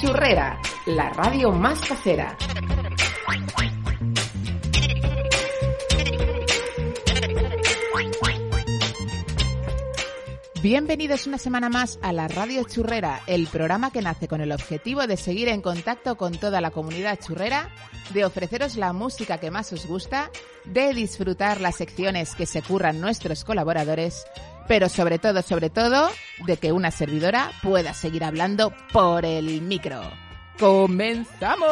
Churrera, la radio más casera. Bienvenidos una semana más a la Radio Churrera, el programa que nace con el objetivo de seguir en contacto con toda la comunidad churrera, de ofreceros la música que más os gusta, de disfrutar las secciones que se curran nuestros colaboradores, pero sobre todo, sobre todo, de que una servidora pueda seguir hablando por el micro. ¡Comenzamos!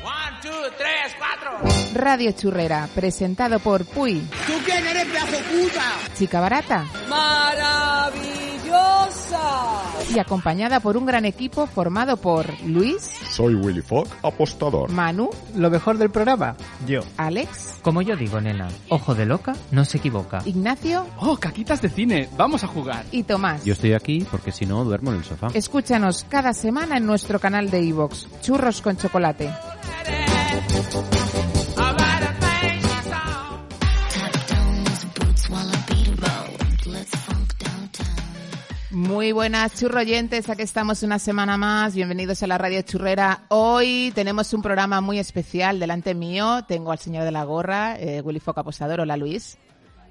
One, two, tres, cuatro. Radio Churrera, presentado por Puy, ¿Tú quién eres, pedazo puta? Chica Barata, ¡Maravillosa! y acompañada por un gran equipo formado por Luis, Soy Willy Fogg, apostador. Manu, Lo mejor del programa, yo. Alex, Como yo digo, nena, ojo de loca no se equivoca. Ignacio ¡Oh, caquitas de cine! ¡Vamos a jugar! y Tomás. Yo estoy aquí porque si no duermo en el sofá. Escúchanos cada semana en nuestro canal de iVoox, Churros con Chocolate. Muy buenas churroyentes, aquí estamos una semana más, bienvenidos a la Radio Churrera. Hoy tenemos un programa muy especial delante mío, tengo al señor de la gorra, eh, Willy Foca Apostador, hola Luis.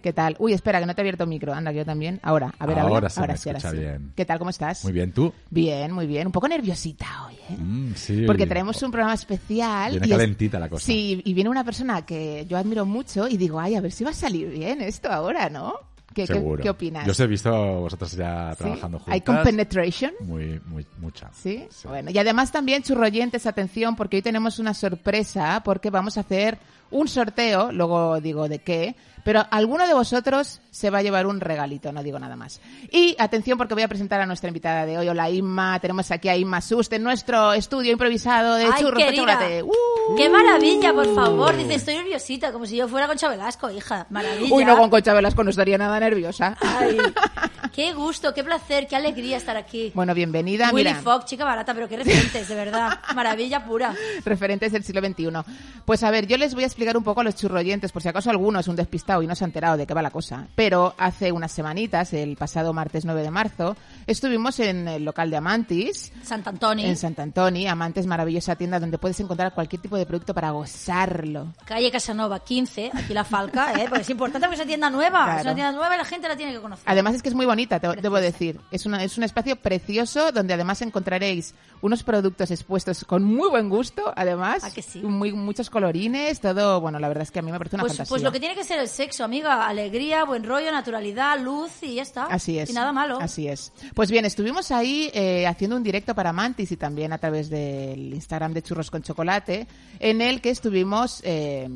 ¿Qué tal? Uy, espera, que no te he abierto el micro, anda, yo también. Ahora, a ver, Ahora se me ahora escucha ahora bien. ¿Qué tal, cómo estás? Muy bien, ¿tú? Bien, muy bien. Un poco nerviosita hoy, ¿eh? Mm, sí. Porque traemos un programa especial. Viene y es- calentita la cosa. Sí, y viene una persona que yo admiro mucho y digo, ay, a ver si va a salir bien esto ahora, ¿no? ¿Qué, qué- Seguro. qué opinas? Yo os he visto vosotros ya ¿Sí? trabajando juntas. ¿Hay compenetration? Muy, muy, mucha. ¿Sí? Bueno, y además también, churroyentes, atención, porque hoy tenemos una sorpresa, porque vamos a hacer un sorteo, luego digo de qué, pero alguno de vosotros se va a llevar un regalito, no digo nada más. Y atención, porque voy a presentar a nuestra invitada de hoy, hola Inma, tenemos aquí a Inma Sust en nuestro estudio improvisado de Ay, churros chocolate. ¡Uh! ¡Qué maravilla, por favor! Dice, estoy nerviosita, como si yo fuera Concha Velasco, hija. Maravilla. Uy, no, con Concha Velasco no estaría nada nerviosa. Ay, qué gusto, qué placer, qué alegría estar aquí. Bueno, bienvenida, Willy mira. Fogg, chica barata, pero qué referentes, de verdad. Maravilla pura. referentes del siglo XXI. Pues a ver, yo les voy a explicar un poco a los churroyentes, por si acaso alguno es un despistado y no se ha enterado de qué va la cosa. Pero hace unas semanitas, el pasado martes 9 de marzo, estuvimos en el local de Amantis, Sant Antoni, en Sant Antoni. Amantes, maravillosa tienda donde puedes encontrar cualquier tipo de producto para gozarlo. calle Casanova 15, aquí la Falca, ¿eh? Porque es importante porque es una tienda nueva. Claro. Es una tienda nueva y la gente la tiene que conocer. Además es que es muy bonita, te, debo decir. Es, una- es un espacio precioso donde además encontraréis unos productos expuestos con muy buen gusto, además. ¿A que sí? Muy, muchos colorines, todo. Bueno, la verdad es que a mí me parece una Pues, fantasía. pues lo que tiene que ser el sexo, amiga. Alegría, buen rollo, naturalidad, luz y ya está. Así es. Y nada malo. Así es. Pues bien, estuvimos ahí eh, haciendo un directo para Mantis y también a través del Instagram de Churros con Chocolate, en el que estuvimos eh,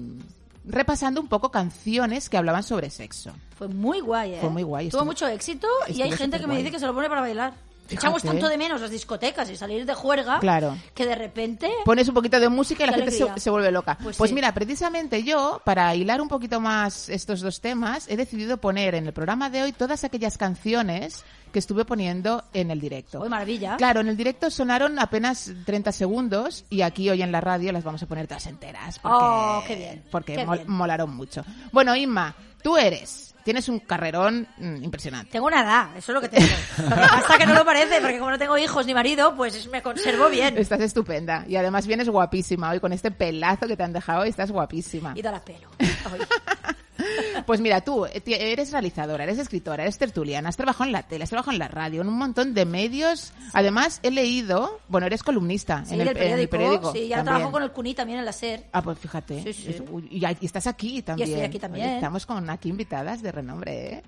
repasando un poco canciones que hablaban sobre sexo. Fue muy guay, ¿eh? Fue muy guay, Tuvo estuvo- mucho éxito y hay gente que me dice que se lo pone para bailar. Fíjate. Echamos tanto de menos las discotecas y salir de juerga Claro. que de repente... Pones un poquito de música y la gente se, vuelve loca. Pues Pues, sí. mira, precisamente yo, para hilar un poquito más estos dos temas, he decidido poner en el programa de hoy todas aquellas canciones que estuve poniendo en el directo. ¡Uy, maravilla! Claro, en el directo sonaron apenas 30 segundos y aquí hoy en la radio las vamos a poner todas enteras. Porque, Oh, qué bien, Porque qué mol- bien. molaron mucho. Bueno, Inma, tú eres, tienes un carrerón mm, impresionante. Tengo una edad, eso es lo que tengo. Lo que pasa que no lo parece, porque como no tengo hijos ni marido, pues me conservo bien. Estás estupenda y además vienes guapísima hoy con este pelazo que te han dejado, estás guapísima. Y da la pelo. Ay. Pues mira, tú eh, eres realizadora, eres escritora, eres tertuliana, has trabajado en la tele, has trabajado en la radio, en un montón de medios. Además, he leído, bueno, eres columnista Sí, en, el, periódico, en el periódico. Sí, ya trabajo con el CUNY también en la SER. Ah, pues fíjate. Sí, sí. Y, estás aquí también. estoy aquí también. Oye, estamos con aquí invitadas de renombre, ¿eh?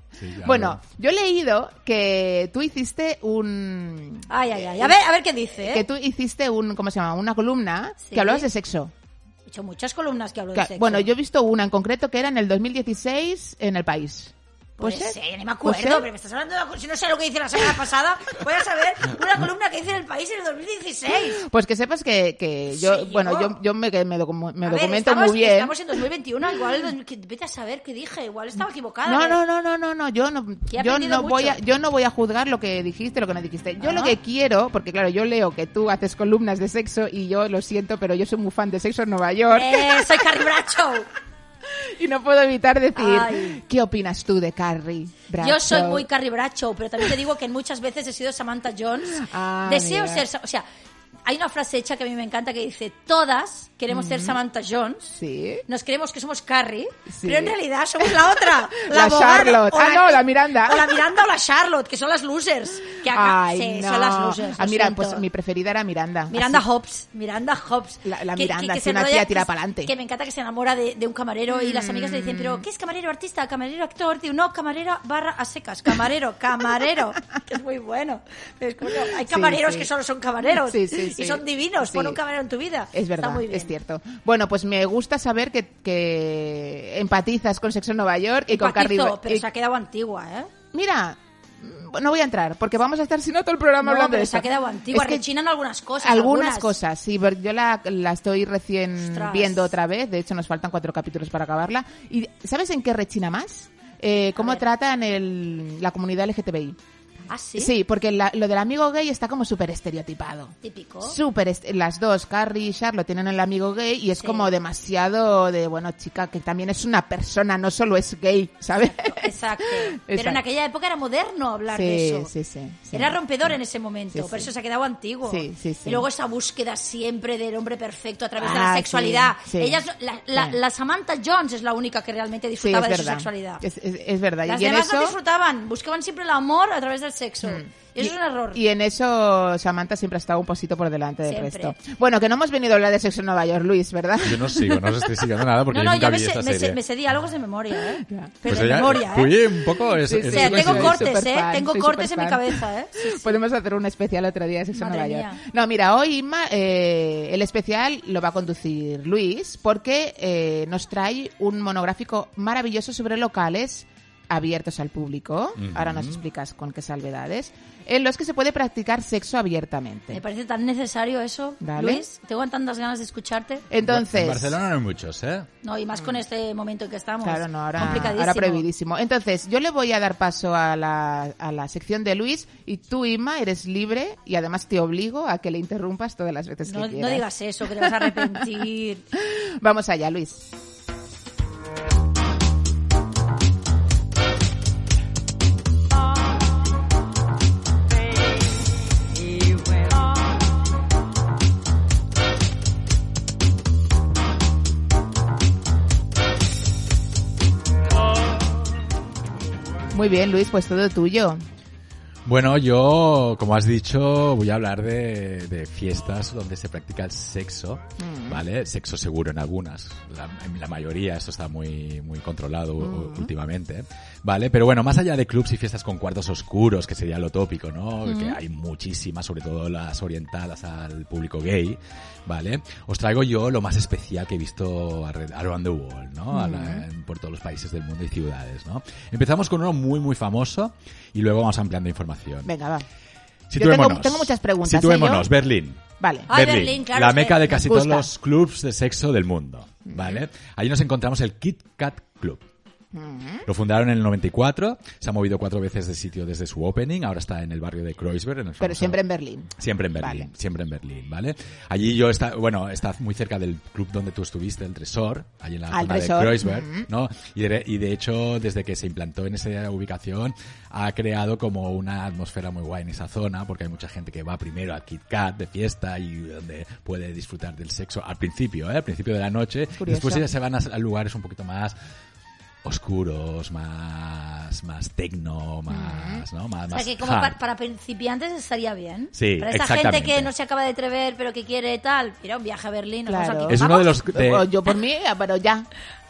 Bueno, yo he leído que tú hiciste un... Ay, ay, ay. A ver, a ver qué dice, ¿eh? Que tú hiciste un, ¿cómo se llama? Una columna Sí. que hablabas de sexo. He hecho muchas columnas que hablo Que- de sexo. bueno, yo he visto una en concreto que era en el 2016 en El País. Pues ¿Puede sí, ser? ni me ¿Puede acuerdo, ser? pero me estás hablando de la- Si no sé lo que hice la semana pasada, voy a saber una columna que hice en el país en el 2016. Pues que sepas que, que yo, Sí, bueno, yo- yo, me, me, docu- me ver, documento estamos, muy bien. Estamos en 2021, igual el 2000 que- vete a saber qué dije, igual estaba equivocada. No, ¿eh? no, no, no, no, no, yo no, yo no voy a, yo no voy a juzgar lo que dijiste, lo que no dijiste. Yo Ah. lo que quiero, porque claro, yo leo que tú haces columnas de sexo y yo lo siento, pero yo soy muy fan de Sexo en Nueva York. Eh, soy Carrie Bradshaw. Y no puedo evitar decir, Ay. ¿qué opinas tú de Carrie Bradshaw? Yo soy muy Carrie Bradshaw, pero también te digo que muchas veces he sido Samantha Jones. Ah, Deseo mira. ser, o sea, hay una frase hecha que a mí me encanta que dice, todas queremos ser Samantha Jones. Sí. Nos creemos que somos Carrie, Sí. pero en realidad somos la otra. La abogada, Charlotte. Ah, no, la Miranda. O la Miranda o la Charlotte, que son las losers. Que acá, Ay, sí, no. son las losers. Ah, mira, siento. pues mi preferida era Miranda. Miranda Así- Hobbs, Miranda Hobbs. La- la Que- Miranda, que, sí, se una tía tira que- pa'lante. Que me encanta que se enamora de, de un camarero y las amigas le dicen, pero ¿qué es camarero artista? ¿Camarero actor? Digo, no, camarero barra a secas. Camarero, camarero. que es muy bueno. Es como, hay camareros que solo son camareros Sí, sí, sí. y son divinos. Sí. Pon un camarero en tu vida. Es Está verdad, muy bien. es cierto. Bueno, pues me gusta saber que, que empatizas con Sexo en Nueva York y con Carrie pero y- se ha quedado antigua, ¿eh? Mira, no voy a entrar porque vamos a estar si no todo el programa No, hablando pero de se ha quedado antigua. Es que Rechinan algunas cosas. algunas cosas, sí, yo la, la estoy recién Ostras. viendo otra vez. De hecho, nos faltan cuatro capítulos para acabarla. ¿Y sabes en qué rechina más? Eh, cómo tratan el, la comunidad LGTBI. Ah, sí. Sí, porque la- lo del amigo gay está como súper estereotipado. Típico. Súper, est- las dos, Carrie y Charlotte, tienen el amigo gay y es Sí. como demasiado de, bueno, chica, que también es una persona, no solo es gay, ¿sabes? Exacto. Pero en aquella época era moderno hablar de eso. sí, sí, sí. Era rompedor en ese momento, por eso se ha quedado antiguo. Sí, sí, sí. Y luego esa búsqueda siempre del hombre perfecto a través de Ah, la sexualidad. sí, sí. Ella es- la, la- Samantha Jones es la única que realmente disfrutaba de su verdad. sexualidad. Es, es- es verdad. Las y demás eso, no disfrutaban, buscaban siempre el amor a través del sexo. Y eso es un error. Y en eso Samantha siempre ha estado un posito por delante del Siempre. resto. Bueno, que no hemos venido a hablar de sexo en Nueva York, Luis, ¿verdad? Yo no sigo, no os estoy siguiendo nada porque no, yo no, nunca yo me vi sé, esta me, sé, serie. me sé diálogos de memoria, ¿eh? Pero Pues de ella- memoria, ¿eh? un poco es, Sí, sí, tengo cortes, ¿eh? superfan, Tengo cortes en mi cabeza, ¿eh? Sí, sí. Podemos hacer un especial otro día de Sexo en Nueva York. No, mira, hoy Inma, eh, el especial lo va a conducir Luis porque eh, nos trae un monográfico maravilloso sobre locales abiertos al público. Ahora nos explicas con qué salvedades. En los que se puede practicar sexo abiertamente. Me parece tan necesario eso, Dale. Luis. Tengo tantas ganas de escucharte. Entonces, En Barcelona no hay muchos, ¿eh? No, y más con este momento en que estamos. Claro, no, ahora, Complicadísimo. ahora prohibidísimo. Entonces, yo le voy a dar paso a la, a la sección de Luis y tú, Inma, eres libre y además te obligo a que le interrumpas todas las veces No, que no quieras. digas eso, que te vas a arrepentir. Vamos allá, Luis. Muy bien, Luis, pues todo tuyo. Bueno, yo, como has dicho, voy a hablar de, de fiestas donde se practica el sexo, ¿vale? Sexo seguro en algunas. La, en la mayoría esto está muy, muy controlado u- últimamente, ¿vale? Pero bueno, más allá de clubs y fiestas con cuartos oscuros, que sería lo tópico, ¿no? Que hay muchísimas, sobre todo las orientadas al público gay, ¿vale? Os traigo yo lo más especial que he visto around the world, ¿no? A la- en- por todos los países del mundo y ciudades, ¿no? Empezamos con uno muy, muy famoso y luego vamos ampliando información. Venga, va. Situémonos. tengo- tengo muchas preguntas, Situémonos, ¿eh, yo? Berlín. Vale. Ah, Berlín, claro, la meca de casi todos los clubs de sexo del mundo, ¿vale? Allí nos encontramos el Kit Kat Club. Lo fundaron en el 94, se ha movido cuatro veces de sitio desde su opening, ahora está en el barrio de Kreuzberg. En el Pero siempre en Berlín. Siempre en Berlín, Vale. siempre en Berlín, ¿vale? Allí yo está, bueno, está muy cerca del club donde tú estuviste, el Tresor, allí en la Ah, zona Tresor, de Kreuzberg. ¿no? Y de, y de hecho, desde que se implantó en esa ubicación, ha creado como una atmósfera muy guay en esa zona, porque hay mucha gente que va primero al Kit Kat de fiesta y donde puede disfrutar del sexo al principio, ¿eh? Al principio de la noche. Curioso. Después ya se van a, a lugares un poquito más oscuros, más, más tecno, más, ¿no? Más, O sea, más que como para, para principiantes estaría bien. Sí, Para esa exactamente. gente que no se acaba de atrever, pero que quiere tal, mira, un viaje a Berlín. Claro. aquí. Es uno de los de- Yo por mí, pero ya.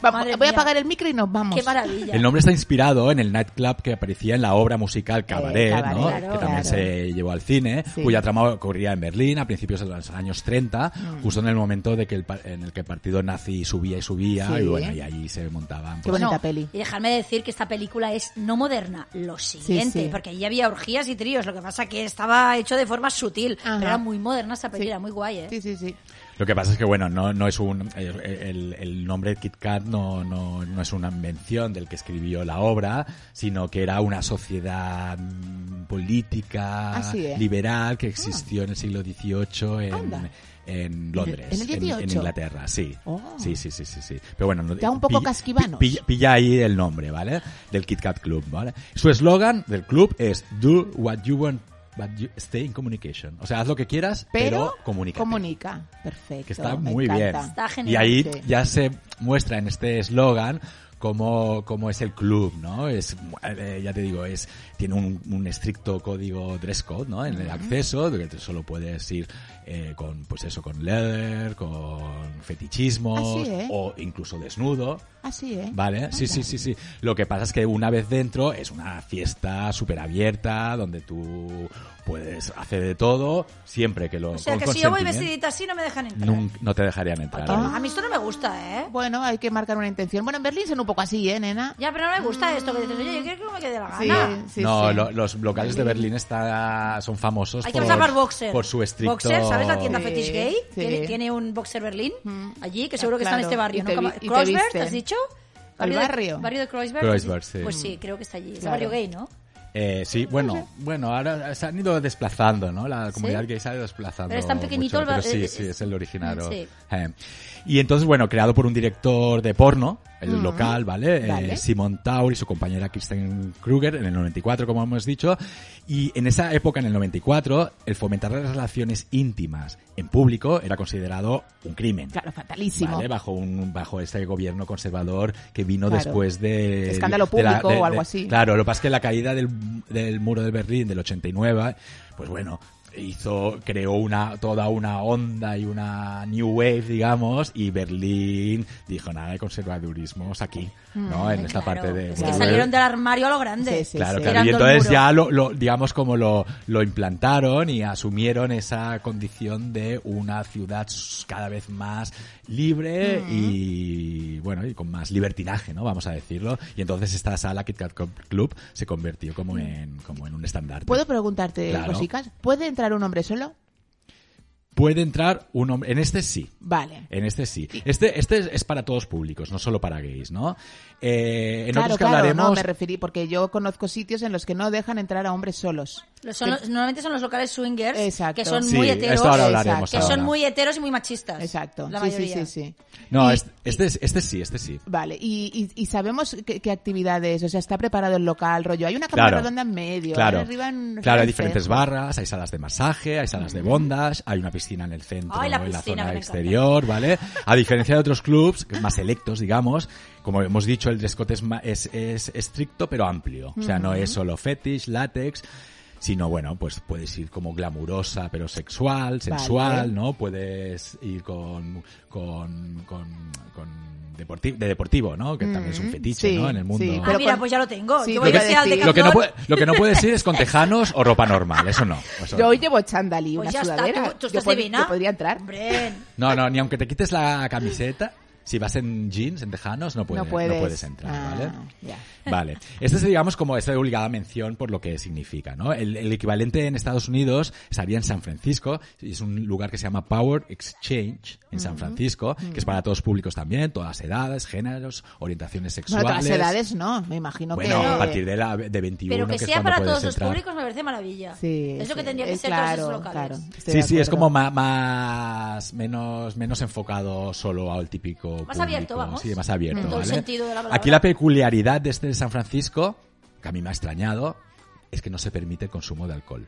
Vamos, voy a mía. apagar el micro y nos vamos. Qué maravilla. El nombre está inspirado en el nightclub que aparecía en la obra musical Cabaret, Cabaret, ¿no? claro, que también claro. se llevó al cine, Sí. cuya trama ocurría en Berlín a principios de los años 30, Mm. justo en el momento de que el, en el que el partido nazi subía y subía, Sí. y bueno, y ahí se montaban. Qué pues, bonita No, peli. Y dejarme decir que esta película es no moderna, lo siguiente, sí. porque allí había orgías y tríos, lo que pasa que estaba hecho de forma sutil, Ajá. pero era muy moderna esta película, Sí. muy guay, ¿eh? Sí, sí, sí. Lo que pasa es que, bueno, no, no es un. El, el- el nombre Kit Kat no, no, no es una invención del que escribió la obra, sino que era una sociedad mm, política Ah, liberal que existió en el siglo XVIII en, Anda. en Londres, en el 18? en Inglaterra, sí. Oh. Sí, sí, sí, sí, sí. Pero bueno, no- Da un poco casquivanos. Pilla, pilla ahí el nombre, ¿vale? Del Kit Kat Club, ¿vale? Su eslogan del club es Do what you want, but you stay in communication. O sea, haz lo que quieras, pero, Pero comunica. comunica. Perfecto. Que está muy bien. Está genial. Y ahí Sí. ya se muestra en este eslogan cómo, cómo es el club, ¿no? Es, eh, ya te digo, es, tiene un, un estricto código dress code, ¿no? En el acceso, de que solo puedes ir eh, con, pues eso, con leather, con fetichismos, ¿eh? o incluso desnudo. Así, ¿eh? Vale, sí, sí, sí, sí. Lo que pasa es que una vez dentro es una fiesta súper abierta donde tú puedes hacer de todo siempre que lo O sea, con que si yo voy vestidita así no me dejan entrar. Nun- no te dejarían entrar. Ah. A mí esto no me gusta, ¿eh? Bueno, hay que marcar una intención. Bueno, en Berlín son un poco así, ¿eh, nena? Ya, pero no me gusta esto que dices, oye, yo quiero que me quede la Sí, gana. sí, no, sí. lo- los locales de Berlín está, son famosos Hay que por, usar boxer. por su estricto... Boxer, ¿sabes la tienda Sí, Fetish Gay? sí. Tiene, tiene un boxer Berlín allí, que seguro que está en este barrio. ¿no? te Como- vi- y te ¿Kreuzberg, visten. has dicho? ¿El de- barrio? barrio de. Kreuzberg, sí. Pues sí, creo que está allí. Es el Claro. barrio gay, ¿no? Eh, sí, bueno, bueno, ahora se han ido desplazando, ¿no? La comunidad gay se ha ido desplazando. Pero es tan pequeñito mucho, el bar- pero sí, eh, sí, es el originario. sí. Eh. Y entonces, bueno, creado por un director de porno, el local, ¿vale? Eh, Vale. Simon Taur y su compañera Kristen Kruger en el 94, como hemos dicho. Y en esa época, en el 94, el fomentar las relaciones íntimas en público era considerado un crimen. Claro, fatalísimo. ¿vale? Bajo un bajo ese gobierno conservador que vino Claro. después de Escándalo de la- público o algo así. Claro, lo que pasa es que la caída del, del muro de Berlín del 89, pues bueno, hizo creó una toda una onda y una new wave, digamos, y Berlín dijo nada de conservadurismos aquí, ¿no? en esta Mm, Claro, parte de Es que salieron del armario a lo grande. Sí, sí, Claro, sí. claro. Y entonces ya lo, lo- digamos, como lo, lo implantaron y asumieron esa condición de una ciudad cada vez más libre y, bueno, y con más libertinaje, ¿no? Vamos a decirlo. Y entonces esta sala, Kit Kat Club, se convirtió como en, como en un estandarte. ¿Puedo preguntarte Claro. cositas? ¿Puede entrar un hombre solo? Puede entrar un hombre, en este sí. Vale. En este sí. Este, este es para todos públicos, no solo para gays, ¿no? Eh, en claro, otros que claro, hablaremos. no, me referí porque yo conozco sitios en los que no dejan entrar a hombres solos. Los- son los- normalmente son los locales swingers, Exacto. que son Sí, muy heteros. esto ahora hablaremos Que son muy heteros y muy machistas. Exacto. La sí, sí, mayoría. sí, sí. No, Y- este, este, es- este sí, este sí. Vale, y, y, y sabemos qué, qué actividades, o sea, está preparado el local, rollo. Hay una cámara Claro. redonda en medio, Claro, arriba en claro, hay diferentes barras, hay salas de masaje, hay salas de bondage, hay una piscina en el centro, Ay, la en la zona exterior, ¿vale? A diferencia de otros clubs más selectos, digamos, como hemos dicho, el dress code es, ma- es, es estricto pero amplio. O sea, no es solo fetish, látex, sino bueno, pues puedes ir como glamurosa pero sexual, sensual, Vale. ¿no? Puedes ir con, con, con, con deporti- de deportivo, ¿no? Que también es un fetiche, sí, ¿no? En el mundo. sí, Ah, Pero mira, pues ya lo tengo. Sí, lo voy que- a decir al sí. Decathlon. Lo que, no puede, lo que no puedes ir es con tejanos o ropa normal, eso no. eso Yo no. hoy llevo chándal y Pues una está, sudadera. tú, yo, estás pod- yo podría entrar. Hombre, No, no, ni aunque te quites la camiseta, si vas en jeans, en tejanos, no puedes, no puedes. entrar, Ah, ¿vale? ya. Vale. Este es, digamos, como esta obligada mención por lo que significa, ¿no? El, el equivalente en Estados Unidos estaría en San Francisco, y es un lugar que se llama Power Exchange en San Francisco, que es para todos públicos también, todas edades, géneros, orientaciones Bueno, sexuales. todas las edades no, me imagino Bueno, que... a partir de, la, de 21, pero que, es sea para puedes todos los entrar. públicos me parece maravilla. Sí, es lo que sí, tendría que eh, ser claro, todos esos locales. claro. Sí, sí, es como ma- más, menos, menos enfocado solo al típico Más abierto, vamos. Sí, más abierto, En todo el ¿vale? sentido de la palabra. Aquí la peculiaridad de este de San Francisco, que a mí me ha extrañado, es que no se permite el consumo de alcohol.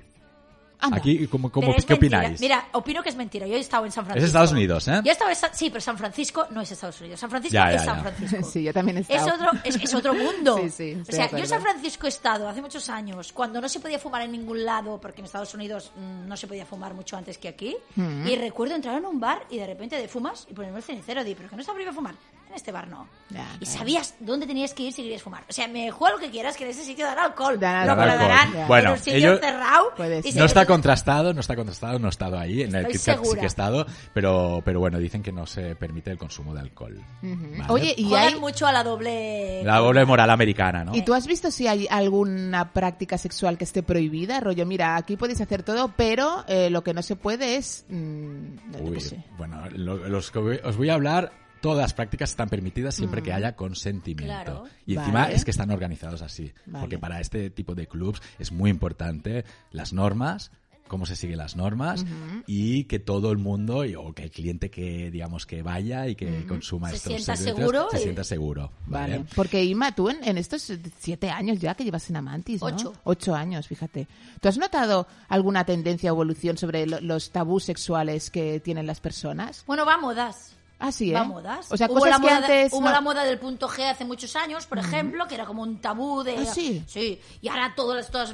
Anda. Aquí, ¿cómo, cómo- es ¿qué mentira. opináis? Mira, opino que es mentira. Yo he estado en San Francisco. Es Estados Unidos, ¿eh? Yo he estado en Sa- Sí, pero San Francisco no es Estados Unidos. San Francisco Ya, ya, es San. Francisco. Sí, yo también he Es estado. otro, es, es otro mundo. Sí, sí, o sea, yo en. San Francisco he estado hace muchos años, cuando no se podía fumar en ningún lado, porque en Estados Unidos mm, no se podía fumar mucho antes que aquí. Mm. Y recuerdo entrar en un bar y de repente de fumas y ponerme el cenicero. Digo, ¿pero que no está prohibido fumar? En este bar no. Ya, y claro. sabías dónde tenías que ir si querías fumar. O sea, me juega lo que quieras, que en ese sitio dan alcohol. Dan Lo alcohol. que lo darán Ya. Bueno, en un sitio ellos- cerrado. Y No está contrastado, no está contrastado, no he estado ahí. En el Estoy Kit Kat sí que he estado, pero, pero bueno, dicen que no se permite el consumo de alcohol. ¿vale? Oye, y Juegan hay... mucho a la doble... La doble moral americana, ¿no? ¿Y tú has visto si hay alguna práctica sexual que esté prohibida? Rollo, mira, aquí podéis hacer todo, pero eh, lo que no se puede es... mm, Uy, sé. bueno, lo- los que voy- os voy a hablar, todas las prácticas están permitidas siempre que haya consentimiento. Claro. Y encima Vale. es que están organizados así. Vale. Porque para este tipo de clubs es muy importante las normas cómo se siguen las normas y que todo el mundo o que el cliente que digamos que vaya y que consuma Se estos sienta servicios seguro se y- sienta seguro. ¿vale? Vale. Porque Ima, tú en, en estos siete años ya que llevas en Amantis, ¿no? Ocho. Ocho años, fíjate. ¿Tú has notado alguna tendencia o evolución sobre lo- los tabús sexuales que tienen las personas? Bueno, va a modas. Ah, sí, ¿eh? Va a modas. O sea, hubo cosas la que moda de- hubo no- la moda del punto G hace muchos años, por ejemplo, que era como un tabú de... Ah, sí. Sí. Y ahora todas, todas.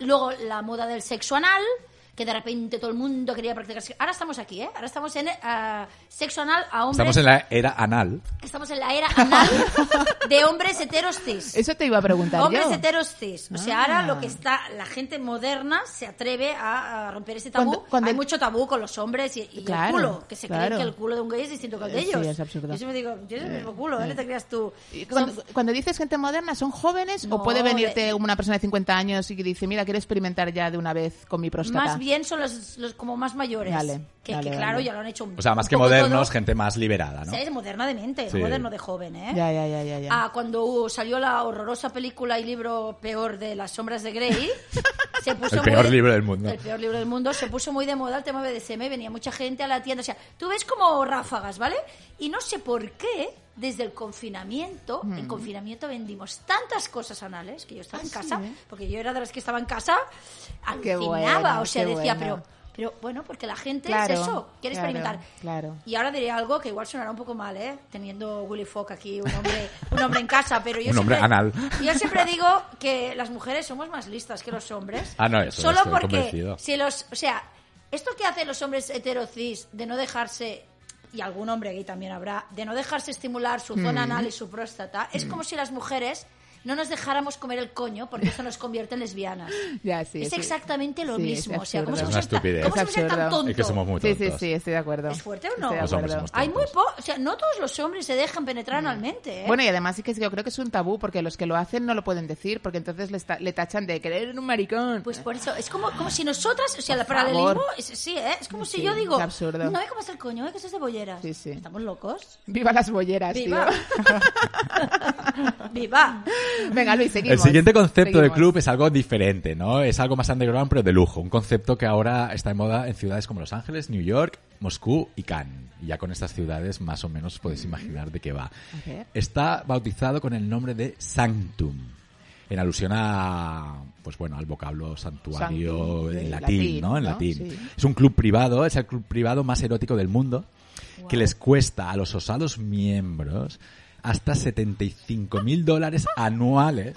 Luego la moda del sexo anal, que de repente todo el mundo quería practicar sexo. Ahora estamos aquí, ¿eh? Ahora estamos en eh, sexo anal a hombres... Estamos en la era anal. Estamos en la era anal de hombres heteros cis. Eso te iba a preguntar Hombres yo. heteros cis. O sea, Ah. ahora lo que está, la gente moderna se atreve a, a romper ese tabú. Cuando- cuando Hay el- mucho tabú con los hombres y, y Claro, el culo, que se claro. creen que el culo de un gay es distinto que el de Eh, sí, ellos. es absurdo. Yo siempre digo, tienes el mismo culo, ¿eh? No te creas tú. Son- Cuando, cuando dices gente moderna, ¿son jóvenes No, o puede venirte de- una persona de 50 años y que dice, mira, quiero experimentar ya de una vez con mi próstata? más bien son los, los como más mayores. Vale, que, vale, que claro, vale. ya lo han hecho un O sea, más un que modernos, todo. gente más liberada, ¿no? Sí, es moderna de mente, Sí. no moderno de joven, ¿eh? Ya, ya, ya, ya. ya. Ah, cuando uh, salió la horrorosa película y libro peor de Las sombras de Grey, se puso El peor muy- libro del mundo. El peor libro del mundo, se puso muy de moda el tema BDSM, y venía mucha gente a la tienda, o sea, tú ves como ráfagas, ¿vale? Y no sé por qué, desde el confinamiento, en confinamiento vendimos tantas cosas anales, que yo estaba en Mm. Ah, casa, sí. porque yo era de las que estaba en casa, alucinaba, bueno, o sea, decía, bueno. pero... Pero bueno, porque la gente Claro, es eso, quiere claro, experimentar. claro. Y ahora diré algo que igual sonará un poco mal, ¿eh? Teniendo Willy Fogg aquí, un hombre, un hombre en casa, pero yo Un hombre siempre, anal. yo siempre digo que las mujeres somos más listas que los hombres. Ah, no, eso Solo estoy porque convencido. si los, o sea, esto que hacen los hombres heterocis de no dejarse y algún hombre gay también habrá, de no dejarse estimular su Mm. zona anal y su próstata, es como si las mujeres no nos dejáramos comer el coño porque eso nos convierte en lesbianas. Ya, sí, es sí. exactamente lo Sí, es mismo. O sea, ¿cómo Es una estupidez. cómo Es tan tonto? Es que somos muy Sí, tontos. sí, sí, estoy de acuerdo. ¿Es fuerte o no? Los hombres somos Hay muy po o sea, no todos los hombres se dejan penetrar analmente, ¿eh? Bueno, y además sí que yo creo que es un tabú porque los que lo hacen no lo pueden decir porque entonces le, tachan de querer un maricón. Pues por eso, es como, como si nosotras, o sea, Por el paralelismo, es, sí, ¿eh? Es como si Sí, yo digo, es absurdo. no me comas el coño, ¿eh? Que eso es de bolleras. Sí, sí. ¿Estamos locos? Viva las bolleras, ¡Viva! tío. ¡Viva! Venga, Luis, seguimos. El siguiente concepto Seguimos. club es algo diferente, ¿no? Es algo más underground, pero de lujo. Un concepto que ahora está de moda en ciudades como Los Ángeles, New York, Moscú y Cannes. Y ya con estas ciudades más o menos podéis imaginar de qué va. Está bautizado con el nombre de Sanctum. En alusión a, pues bueno, al vocablo santuario Sanctum, en de latín, latín, ¿no? En ¿no? latín. Sí. Es un club privado, es el club privado más erótico del mundo, que les cuesta a los osados miembros hasta 75 mil dólares anuales.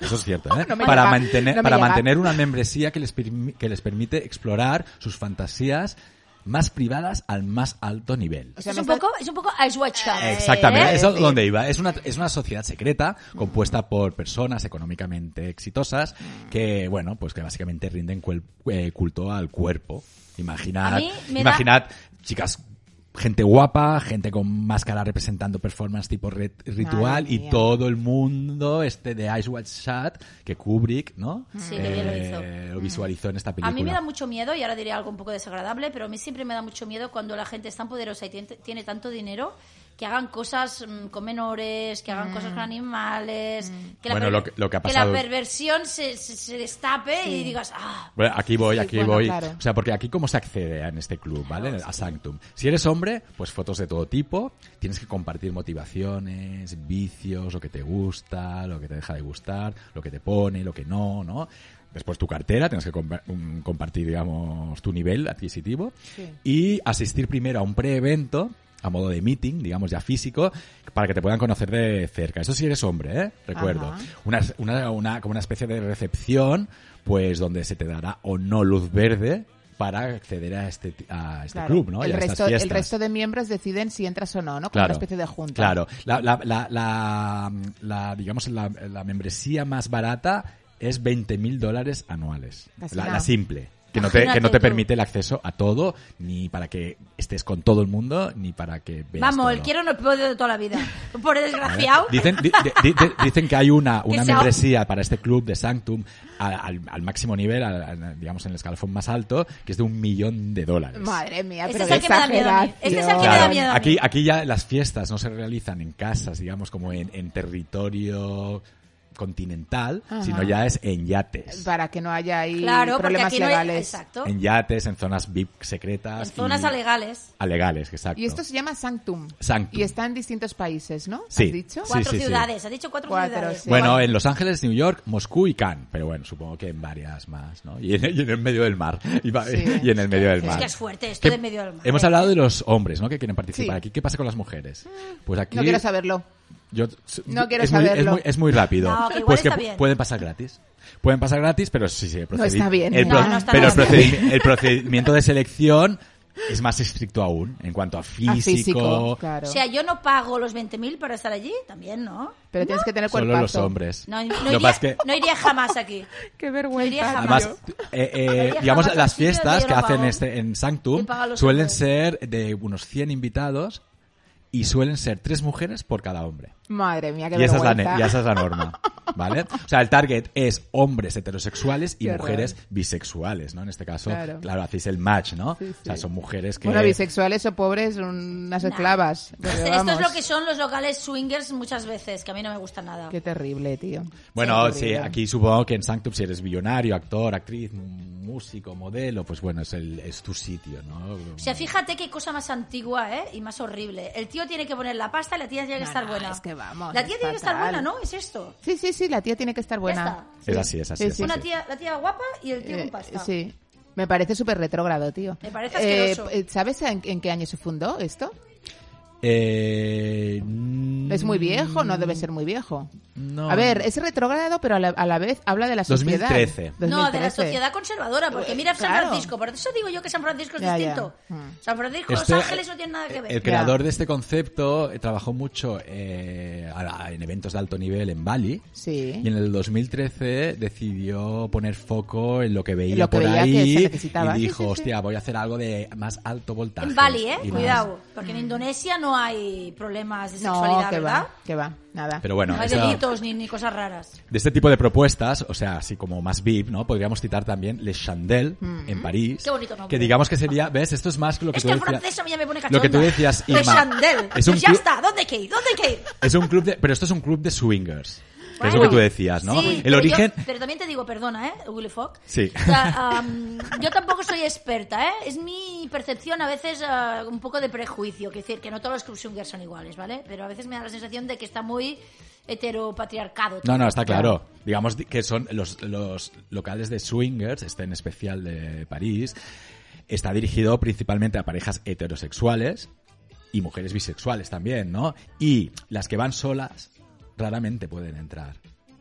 Eso es cierto, ¿eh? No para llega, mantener, no para llega. mantener una membresía que les, permi- que les permite explorar sus fantasías más privadas al más alto nivel. O sea, es, un poco, es un poco Ice Watch Club. Exactamente, ¿eh? eso es donde iba. Es una, es una sociedad secreta compuesta por personas económicamente exitosas que, bueno, pues que básicamente rinden cuel- eh, culto al cuerpo. Imaginad, imaginad chicas, gente guapa, gente con máscara representando performance tipo rit- ritual y mía. todo el mundo este de Ice Watch Shot que Kubrick, ¿no? Sí, lo Eh, hizo. lo visualizó en esta A película. mí me da mucho miedo, y ahora diré algo un poco desagradable, pero a mí siempre me da mucho miedo cuando la gente es tan poderosa y tiene tanto dinero que hagan cosas mm, con menores, que hagan cosas con animales, que, Bueno, per- lo que- lo que ha la perversión se, se, se destape y digas, ah, Bueno, aquí voy, Sí, aquí bueno, voy. claro. O sea, porque aquí cómo se accede en este club, ¿vale? A Sanctum. Si eres hombre, pues fotos de todo tipo. Tienes que compartir motivaciones, vicios, lo que te gusta, lo que te deja de gustar, lo que te pone, lo que no, ¿no? Después tu cartera, tienes que compa- compartir, digamos, tu nivel adquisitivo. Sí. Y asistir primero a un pre-evento a modo de meeting, digamos ya físico, para que te puedan conocer de cerca. Eso si eres hombre, ¿eh? Recuerdo. Una, una, una- como una especie de recepción, pues donde se te dará o no luz verde para acceder a este, a este Claro. club, ¿no? el, Y a resto, el resto de miembros deciden si entras o no, ¿no? Como Claro, una especie de junta. Claro. La, la, la, la, la, digamos, la, membresía más barata es 20 mil dólares anuales. La simple. Que no, te, que no te permite el acceso a todo, ni para que estés con todo el mundo, ni para que veas vamos, todo. el quiero no puedo de toda la vida. Por desgraciado. Dicen, di- di- di- dicen que hay una, una membresía para este club de Sanctum al, al- al máximo nivel, al- al- digamos en el escalafón más alto, que es de un millón de dólares. Madre mía, Este pero es el que me da miedo a mí. Este es el que me da miedo a mí. aquí, aquí ya las fiestas no se realizan en casas, digamos, como en, en territorio continental, Ajá. sino ya es en yates. Para que no haya ahí Claro, problemas aquí no hay... legales. Exacto. En yates, en zonas VIP secretas. En zonas y- alegales. Alegales, exacto. Y esto se llama Sanctum. Sanctum. Y está en distintos países, ¿no? Sí. ¿Has dicho? Sí, Cuatro sí, sí. ciudades. Ha dicho cuatro, Cuatro, ciudades. sí. Bueno, en Los Ángeles, New York, Moscú y Cannes, pero bueno, supongo que en varias más, ¿no? Y en, y en el medio del mar. Y, va- Sí. y en el medio del Es mar. que es fuerte esto ¿Qué- del medio del mar. Hemos hablado de los hombres, ¿no? Que quieren participar Sí. aquí. ¿Qué pasa con las mujeres? Pues aquí... No quiero saberlo. Yo, No quiero es muy, es saberlo. muy- es muy rápido. No, que pues que bien. pueden pasar gratis. Pueden pasar gratis, pero sí, sí. el No procedi- está bien. el No, pro- no está pero el, nada procedi- el procedimiento de selección es más estricto aún en cuanto a físico. A físico, claro. O sea, yo no pago los 20.000 para estar allí, también, ¿no? Pero tienes que tener Solo cuerpazo. los hombres. No, no iría, que- no jamás aquí. Qué No iría vergüenza. jamás. Además, eh, eh, digamos, jamás las fiestas que no hacen este, en Sanctum suelen hombres. ser de unos 100 invitados y suelen ser tres mujeres por cada hombre. Madre mía, qué Y esa, es la, vergüenza. ne- y esa es la norma, ¿vale? O sea, el target es hombres heterosexuales y Qué mujeres bisexuales, ¿no? En este caso, Claro. claro, hacéis el match, ¿no? Sí, O sea, son mujeres que... Bueno, bisexuales o pobres, unas esclavas. Esto es lo que son los locales swingers muchas veces, que a mí no me gusta nada. Qué terrible, tío. Bueno, Qué sí, terrible. aquí supongo que en Sanctum si eres billonario, actor, actriz, músico, modelo, pues bueno, es, el, es tu sitio, ¿no? O sea, fíjate qué cosa más antigua, ¿eh? Y más horrible. El tío tiene que poner la pasta y la tía tiene que No, estar no, buena. es que vamos, La tía tiene que estar buena, ¿no? Es esto. Sí, sí, sí, la tía tiene que estar buena. está. Es así, es así. Sí, es sí. Una tía, la tía guapa y el tío Eh, con pasta. sí. Me parece súper retrógrado, tío. Me parece asqueroso. Eh, ¿Sabes en, en qué año se fundó esto? Eh, mm, ¿Es muy viejo? No debe ser muy viejo. No. A ver, es retrógrado, pero a la, a la vez habla de la sociedad. 2013. No, de la 2013. sociedad conservadora, porque mira San Claro. Francisco. Por eso digo yo que San Francisco es Ya, ya. distinto. Mm. San Francisco, Este- Los Ángeles no tienen nada que ver. El creador de este concepto eh, trabajó mucho eh, en eventos de alto nivel en Bali. Sí. Y en el 2013 decidió poner foco en lo que veía lo que por veía que ahí se necesitaba. y dijo, sí, sí. hostia, voy a hacer algo de más alto voltaje. En Bali, ¿eh? y más". Cuidado. Porque en Indonesia no hay problemas de No, sexualidad, que ¿verdad? va, que va, nada. Pero bueno, no hay esa- delitos ni, ni cosas raras. de este tipo de propuestas, o sea, así como más VIP, ¿no? Podríamos citar también Les Chandelles en París. Qué bonito nombre. Que digamos que sería, ¿ves? Esto es más que lo que Es tú que decías. francés a mí ya me pone. Lo que tú decías, Le Irma. Chandelle. Es un Pues ya club- está. ¿Dónde hay que ir? ¿Dónde hay que ir? Es un club de, pero esto es un club de swingers. Que es lo Bueno, que tú decías, ¿no? sí, el pero origen. yo- pero también te digo, perdona, ¿eh? Willy Fogg. Sí. O sea, am, yo tampoco soy experta, ¿eh? Es mi percepción a veces ah, un poco de prejuicio. Que decir, que no todos los club swingers son iguales, ¿vale? Pero a veces me da la sensación de que está muy heteropatriarcado. No, no, está claro. Digamos que son los, los locales de swingers, este en especial de París, está dirigido principalmente a parejas heterosexuales y mujeres bisexuales también, ¿no? Y las que van solas raramente pueden entrar.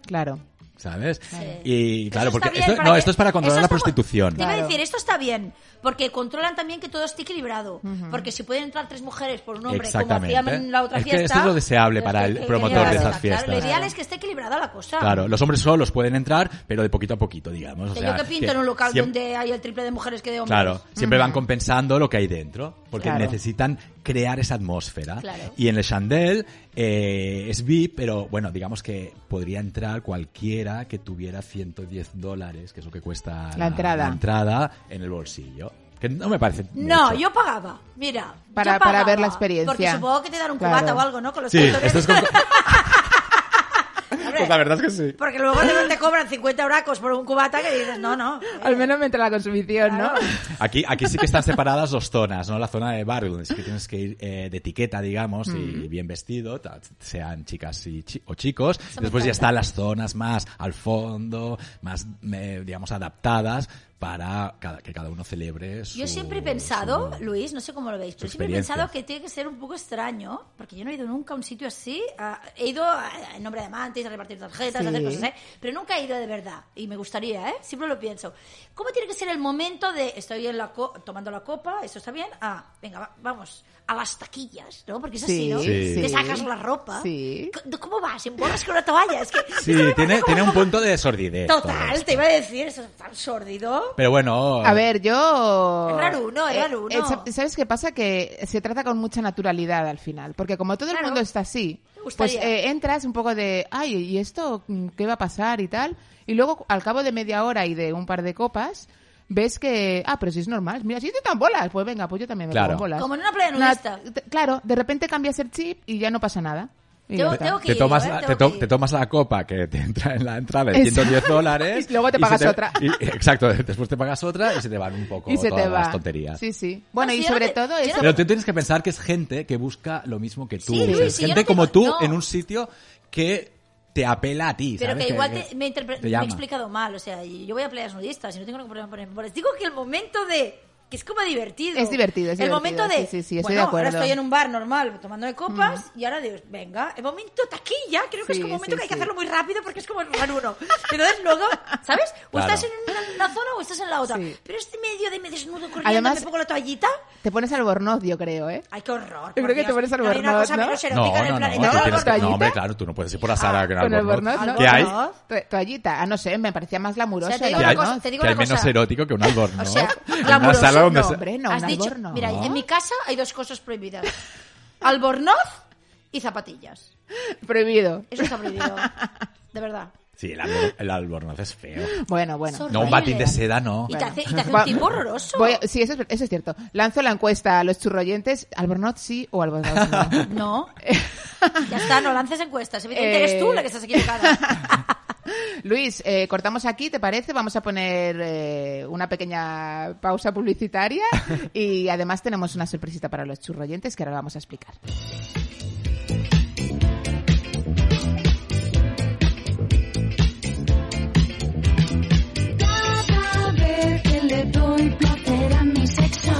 Claro. ¿Sabes? Sí. Y claro, porque bien esto, para no, que- esto es para controlar la prostitución. Te iba a Claro. decir, esto está bien, porque controlan también que todo esté equilibrado. Porque si pueden entrar tres mujeres por un hombre, como hacían en la otra Es que fiesta... esto es lo deseable es para que- el que- promotor que- de esas claro, fiestas. Lo ideal es que esté equilibrada la cosa. Claro, los hombres solos pueden entrar, pero de poquito a poquito, digamos. o Que sea, yo que pinto en un local donde hay el triple de mujeres que de hombres. Claro, siempre van compensando lo que hay dentro, porque Claro. necesitan crear esa atmósfera. Claro. Y en el Chandel eh, es VIP, pero bueno, digamos que podría entrar cualquiera que tuviera 110 dólares, que es lo que cuesta La entrada. entrada en el bolsillo. Que no me parece. No, mucho. yo pagaba. Mira. Para- yo para ver la experiencia. Porque supongo que te dan un Claro. cubata o algo, ¿no? Con los Sí, condones. esto es con- Hombre, Pues la verdad es que sí. Porque luego te, cobran 50 oracos por un cubata que dices, no, no. Al menos me entra la consumición, Claro. ¿no? Aquí, aquí sí que están separadas dos zonas, ¿no? La zona de bar, donde sí que tienes que ir eh, de etiqueta, digamos, y bien vestido, sean chicas y chi- o chicos. Después ya están las zonas más al fondo, más, eh, digamos, adaptadas para cada- que cada uno celebre su... Yo siempre he pensado, su- Luis, no sé cómo lo veis, pero siempre he pensado que tiene que ser un poco extraño, porque yo no he ido nunca a un sitio así. he ido a- en nombre de amantes, a repartir tarjetas, Sí. a hacer cosas, ¿eh? Pero nunca he ido de verdad, y me gustaría, ¿eh? Siempre lo pienso. ¿Cómo tiene que ser el momento de estoy en la co- tomando la copa, eso está bien? Ah, venga, va- vamos. A las taquillas, ¿no? Porque es así, Sí, ¿no? Sí. Te sacas la ropa. Sí. ¿Cómo vas? ¿Embolas con una toalla? Es que, Sí, tiene, tiene como- un punto de sordidez. Total, te iba a decir, eso es tan sórdido. Pero bueno... A ver, yo... Es raro, ¿no? Es Eh, raro, eh, ¿no? sa- ¿Sabes qué pasa? Que se trata con mucha naturalidad al final. Porque como todo el Claro. mundo está así, pues eh, entras un poco de, ay, ¿y esto qué va a pasar y tal? Y luego, al cabo de media hora y de un par de copas, ves que, ah, pero si es normal, mira, si te dan bolas, pues venga, pues yo también me Claro. pongo bolas. Como en una playa nudista. claro, de repente cambias el chip y ya no pasa nada. Tengo- que Te ir, tomas, ¿eh? la, Tengo te, to- que ir. te tomas la copa que te entra en la entrada de Exacto. 110 dólares. Y luego te pagas otra. y- exacto, después te pagas otra y se te van un poco Y se todas te va. las tonterías. Sí, sí. Bueno, No, y si yo no sobre te- todo eso. Pero tú tienes que pensar que es gente que busca lo mismo que tú. Sí, Es si gente no como tú no. en un sitio que te apela a ti. Pero ¿sabes? que igual te- me, he interpre- te me he llama. explicado mal. O sea, yo voy a playas nudistas y no tengo ningún problema en ponerme. Digo que el momento de. Que es como divertido. Es divertido, es El divertido, momento de. sí, sí, sí, estoy bueno, de acuerdo. ahora estoy en un bar normal tomándome copas y ahora digo, venga, el momento taquilla. Creo que Sí, es como un momento sí, que hay que hacerlo muy rápido porque es como en uno. Entonces luego, ¿sabes? O Claro. estás en una, una zona o estás en la otra. Sí. Pero este medio de me desnudo corriendo, Además- me pongo la toallita. Te pones albornoz, yo creo, ¿eh? Ay, qué horror. Yo creo que te pones No hay una albornoz, cosa ¿no? menos No, erótica en el no, no, planeta. ¿No? no, hombre, claro, tú no puedes ir por la sala con Con albornoz. albornoz, ¿no? ¿Qué hay? Albornoz. To- Toallita. Ah, no sé, me parecía más glamuroso. O sea, te el digo una cosa, albornoz. te digo que hay una menos cosa. erótico que un albornoz. O sea, glamuroso, sala donde no, se- hombre, no, Has un dicho, albornoz. mira, en mi casa hay dos cosas prohibidas. Albornoz y zapatillas. Prohibido. Eso está prohibido. De verdad. Sí, el, albor- el albornoz es feo. Bueno, bueno. No, un batín de seda no. Y te hace, y te hace Va- un tipo horroroso. Voy sí, eso es, eso es cierto. Lanzo la encuesta a los churroyentes. ¿Albornoz sí o albornoz no? No. Ya está, no lances encuestas. Evidentemente Eh. eres tú la que estás equivocada. Luis, eh, cortamos aquí, ¿te parece? Vamos a poner eh, una pequeña pausa publicitaria y además tenemos una sorpresita para los churroyentes que ahora vamos a explicar. Cada vez que le doy placer a mi sexo,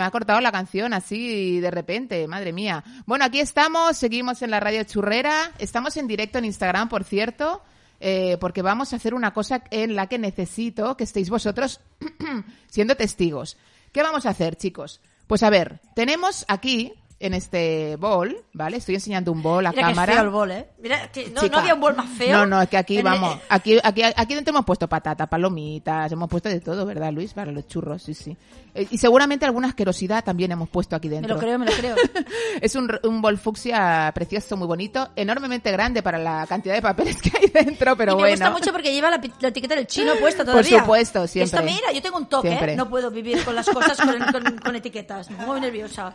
me ha cortado la canción así de repente, madre mía. Bueno, aquí estamos, seguimos en la radio churrera, estamos en directo en Instagram, por cierto, eh, porque vamos a hacer una cosa en la que necesito que estéis vosotros siendo testigos. ¿Qué vamos a hacer, chicos? Pues a ver, tenemos aquí en este bol, ¿vale? Estoy enseñando un bol a Mira que cámara. feo el bol, ¿eh? Mira, que no, Chica. no había un bol más feo. No, no, es que aquí vamos, aquí, aquí, aquí dentro hemos puesto patata, palomitas, hemos puesto de todo, ¿verdad, Luis? Para los churros, sí, sí. Eh, Y seguramente alguna asquerosidad también hemos puesto aquí Me dentro. lo creo, me lo creo. Es un, un bol fucsia precioso, muy bonito, enormemente grande para la cantidad de papeles que hay dentro, pero y me bueno. gusta mucho porque lleva la, etiqueta del chino puesta Por todavía. supuesto, siempre. Esto, mira, yo tengo un toque, Siempre. ¿eh? No puedo vivir con las cosas con, con- con etiquetas. Me pongo muy nerviosa.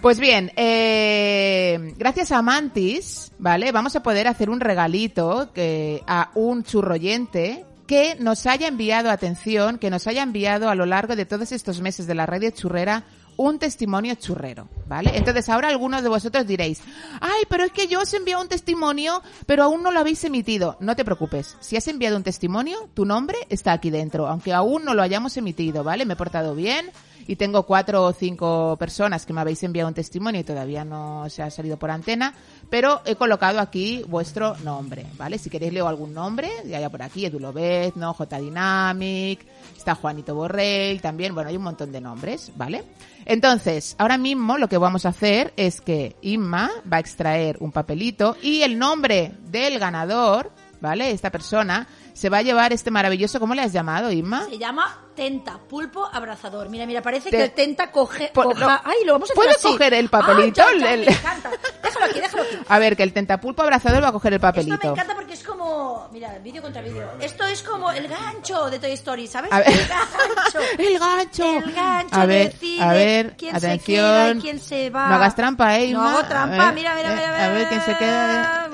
Pues bien, eh, gracias a Mantis, ¿vale? Vamos a poder hacer un regalito que, a un churroyente que nos haya enviado, atención, que nos haya enviado a lo largo de todos estos meses de la radio churrera un testimonio churrero, ¿vale? Entonces ahora algunos de vosotros diréis, ay, pero es que yo os he enviado un testimonio, pero aún no lo habéis emitido. No te preocupes, si has enviado un testimonio, tu nombre está aquí dentro, aunque aún no lo hayamos emitido, ¿vale? Me he portado bien y tengo cuatro o cinco personas que me habéis enviado un testimonio y todavía no se ha salido por antena, pero he colocado aquí vuestro nombre, ¿vale? Si queréis leo algún nombre, ya por aquí, Edu Lobezno, J Dynamic, está Juanito Borrell, también, bueno, hay un montón de nombres, ¿vale? Entonces, ahora mismo lo que vamos a hacer es que Inma va a extraer un papelito y el nombre del ganador, ¿vale? Esta persona se va a llevar este maravilloso, ¿cómo le has llamado, Inma? Se llama tenta, pulpo abrazador. Mira, mira, parece Te- que el tenta coge... Por- coja- no. Ay, lo vamos a hacer ¿Puedo así. coger el papelito? Ay, ya, ya, El- me encanta. Déjalo aquí, déjalo aquí. A ver, que el tentapulpo abrazador va a coger el Esto me papelito. encanta porque es como... Mira, vídeo contra vídeo. Esto es como el gancho de Toy Story, ¿sabes? A ver. El gancho. El gancho. El gancho A ver, decide a ver, quién atención. se queda y quién se va. No hagas trampa, ¿eh, No hago A trampa, ver, mira, mira, eh, mira. a ver quién se queda.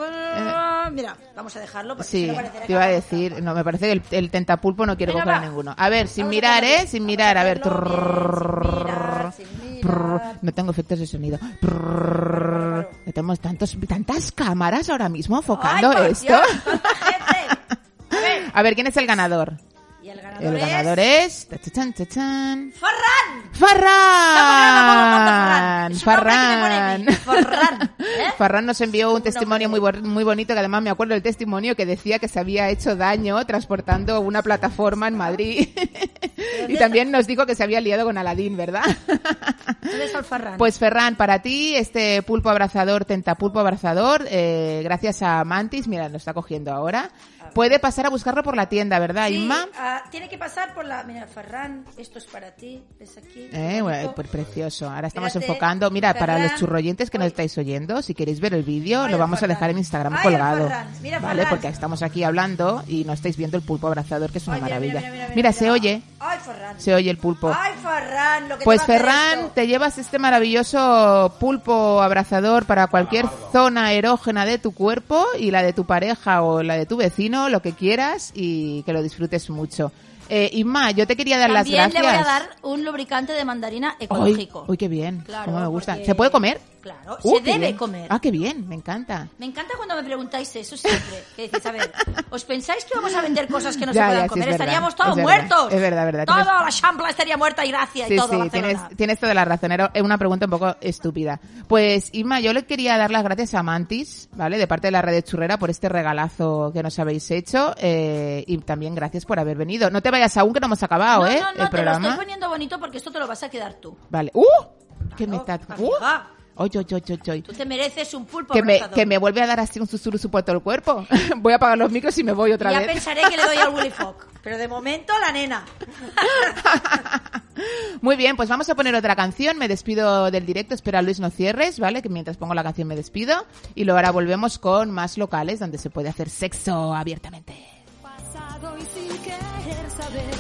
Mira, vamos a dejarlo porque Sí, te iba a decir, no, me parece que el, el tentapulpo no Venga, a va. ninguno. A ver, sin Vamos mirar, ¿eh? Sin mirar, a ver. hacerlo bien, sin mirar, sin mirar. No tengo efectos de sonido. Tenemos tantos, tantas cámaras ahora mismo enfocando Ay, esto. Dios, A ver, ¿quién es el ganador? El ganador, es... es... chachan. ¡Farran! ¡Farran! ¡Farran! Farran. ¿eh? Farran nos envió un testimonio muy, muy bonito, que además me acuerdo del testimonio que decía que se había hecho daño transportando una plataforma en Madrid. y también nos dijo que se había liado con Aladín, ¿verdad? ¿Dónde está el Farran? Pues Ferran, para ti, este pulpo abrazador, tentapulpo abrazador, eh, gracias a Mantis, mira, lo está cogiendo ahora, puede pasar a buscarlo por la tienda, ¿verdad, Sí, Inma? ah, tiene que pasar por la... Mira, Farran, esto es para ti. ¿Ves aquí? Eh, bueno, pues precioso. Ahora estamos Espérate, enfocando. Mira, para los Ferran. churroyentes que nos estáis oyendo, si queréis ver el vídeo, lo vamos a Ferran. dejar en Instagram Ay, colgado. Ferran. Mira, ¿Vale? Ferran. Porque estamos aquí hablando y no estáis viendo el pulpo abrazador, que es una maravilla. mira, mira, mira, Mira, mira. se oye, Ay, se oye el pulpo. Ay, Farran, lo que Pues te Ferran, te llevas este maravilloso pulpo abrazador para cualquier zona erógena de tu cuerpo y la de tu pareja o la de tu vecino, lo que quieras y que lo disfrutes mucho. Eh, Inma, yo te quería dar También las le gracias. voy a dar un lubricante de mandarina ecológico. uy, qué bien. Claro, Cómo me gusta. porque- ¿Se puede comer? Claro, Uh, se debe bien. comer. Ah, qué bien, me encanta. Me encanta cuando me preguntáis eso siempre. Que dices, a ver, ¿os pensáis que vamos a vender cosas que no Ya, se puedan ya, sí, comer? es verdad, Estaríamos es todos verdad, muertos. es verdad, verdad, Toda tienes- la champla estaría muerta y gracia Sí, y todo sí, tienes, tienes toda la razón. Era una pregunta un poco estúpida. Pues, Inma, yo le quería dar las gracias a Mantis, ¿vale? De parte de la red de Churrera por este regalazo que nos habéis hecho. eh, y también gracias por haber venido. No te vayas aún que no hemos acabado, no, ¿eh? no, no, el te lo estoy poniendo bonito porque esto te lo vas a quedar tú. Vale. ¡Uh! ¿Qué me está...? Claro, ¡Uh! Oy, oy, oy, oy, oy. Tú te mereces un pulpo Que me, abrazador. que me vuelve a dar así un susurro por todo el cuerpo. Voy a apagar los micros y me voy otra Y ya vez. pensaré que le doy al Willy Fogg. Pero de momento la nena. Muy bien, pues vamos a poner otra canción. Me despido del directo. Espera, Luis, no cierres, ¿vale? Que mientras pongo la canción me despido. Y luego ahora volvemos con más locales donde se puede hacer sexo abiertamente. pasado y sin querer saber.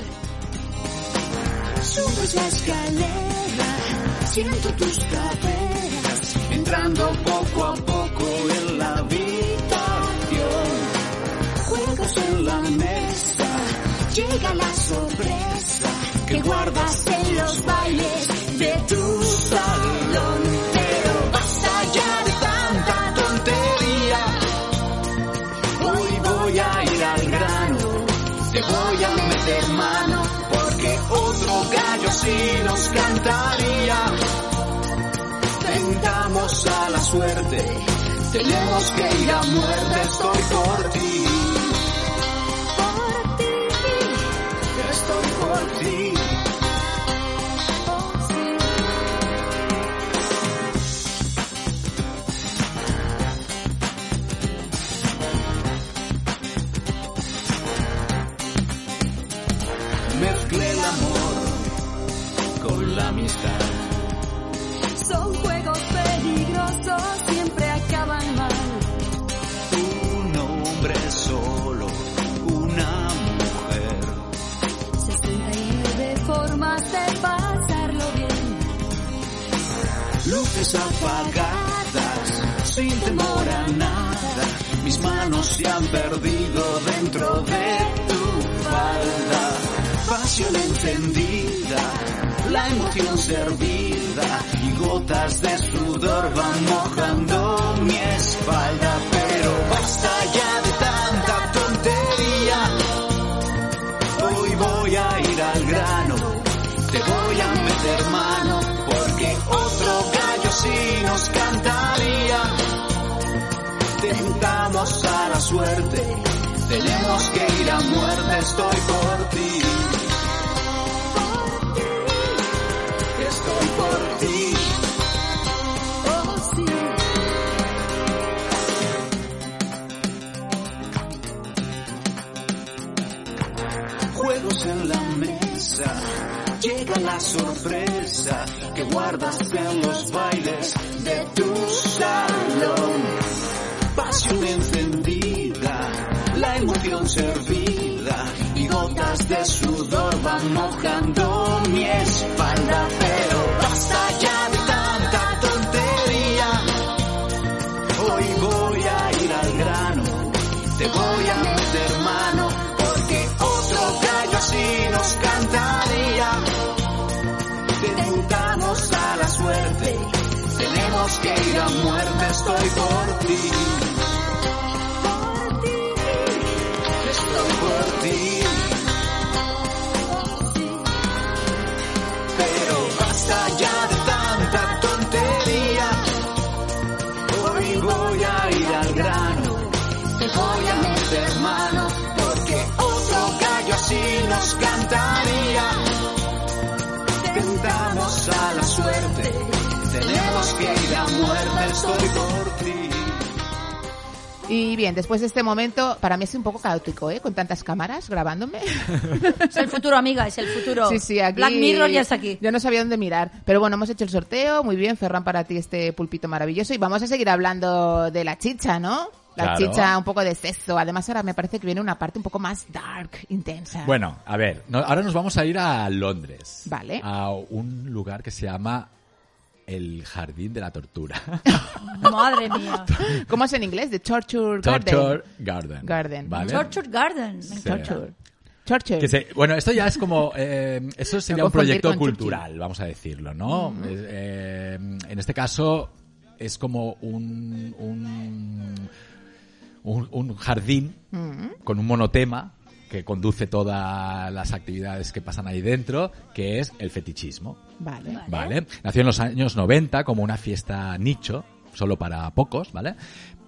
Subes la escalera, siento tus caderas, entrando poco a poco en la habitación. Juegos en la mesa, llega la sorpresa que guardas en los bailes de tu salón. Nos cantaría. Tentamos a la suerte, tenemos que ir a muerte, estoy por ti. Por ti, estoy por ti. Amistad. Son juegos peligrosos, siempre acaban mal. Un hombre solo, una mujer. 69 formas de pasarlo bien. Luces apagadas, sin temor a nada. Mis manos se han perdido dentro de tu falda. Pasión encendida, la emoción servida y gotas de sudor van mojando mi espalda. Pero basta ya de tanta tontería. Hoy voy a ir al grano, te voy a meter mano, porque otro gallo sí nos cantaría. Tentamos a la suerte, tenemos que ir a muerte, estoy por ti. Sorpresa que guardas en los bailes de tu salón. Pasión encendida, la emoción servida y gotas de sudor van mojando mi espalda. Que ir a muerte, estoy por ti. Y bien, después de este momento, para mí es un poco caótico, ¿eh? Con tantas cámaras grabándome. Es el futuro, amiga, es el futuro. Sí, sí, aquí. Black Mirror ya está aquí. Yo no sabía dónde mirar. Pero bueno, hemos hecho el sorteo. Muy bien, Ferran, para ti este pulpito maravilloso. Y vamos a seguir hablando de la chicha, ¿no? La Claro. chicha, un poco de sexo. Además, ahora me parece que viene una parte un poco más dark, intensa. Bueno, a ver, no- ahora nos vamos a ir a Londres. Vale. A un lugar que se llama el Jardín de la Tortura. Madre mía. ¿Cómo es en inglés? The Torture Garden. Torture Garden. Garden. ¿vale? Tortured Garden. Me Sí. encanta. Torture. Torture. Que se- bueno, esto ya es como. eh, eso sería un proyecto cultural, vamos a decirlo, ¿no? Es, eh, en este caso, es como un. un, un- un jardín con un monotema que conduce todas las actividades que pasan ahí dentro, que es el fetichismo. Vale. ¿Vale? Nació en los años 90 como una fiesta nicho, solo para pocos, ¿vale?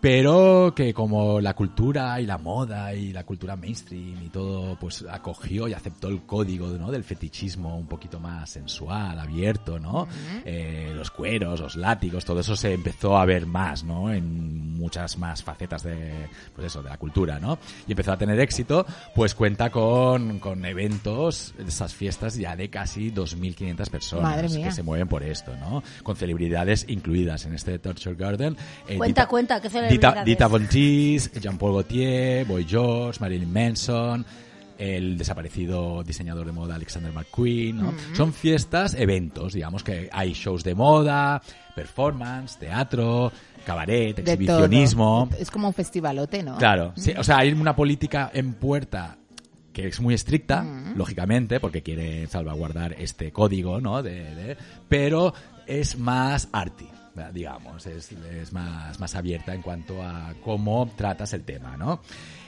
Pero que como la cultura y la moda y la cultura mainstream y todo, pues acogió y aceptó el código ¿no? del fetichismo un poquito más sensual, abierto, ¿no? Eh, los cueros, los látigos, todo eso se empezó a ver más, ¿no? En muchas más facetas de, pues eso, de la cultura, ¿no? Y empezó a tener éxito, pues cuenta con, con eventos, esas fiestas ya de casi 2.500 personas que se mueven por esto, ¿no? Con celebridades incluidas en este Torture Garden. Eh, Cuenta, Dita- cuenta, ¿qué Dita, celebridades? Dita Von Teese, Jean-Paul Gaultier, Boy George, Marilyn Manson, el desaparecido diseñador de moda Alexander McQueen, ¿no? Son fiestas, eventos, digamos que hay shows de moda, performance, teatro, cabaret, De exhibicionismo. todo. Es como un festivalote, ¿no? Claro, sí, o sea, hay una política en puerta que es muy estricta, lógicamente, porque quiere salvaguardar este código, ¿no? De, de- pero es más arty. Digamos, es, es más, más abierta en cuanto a cómo tratas el tema, ¿no?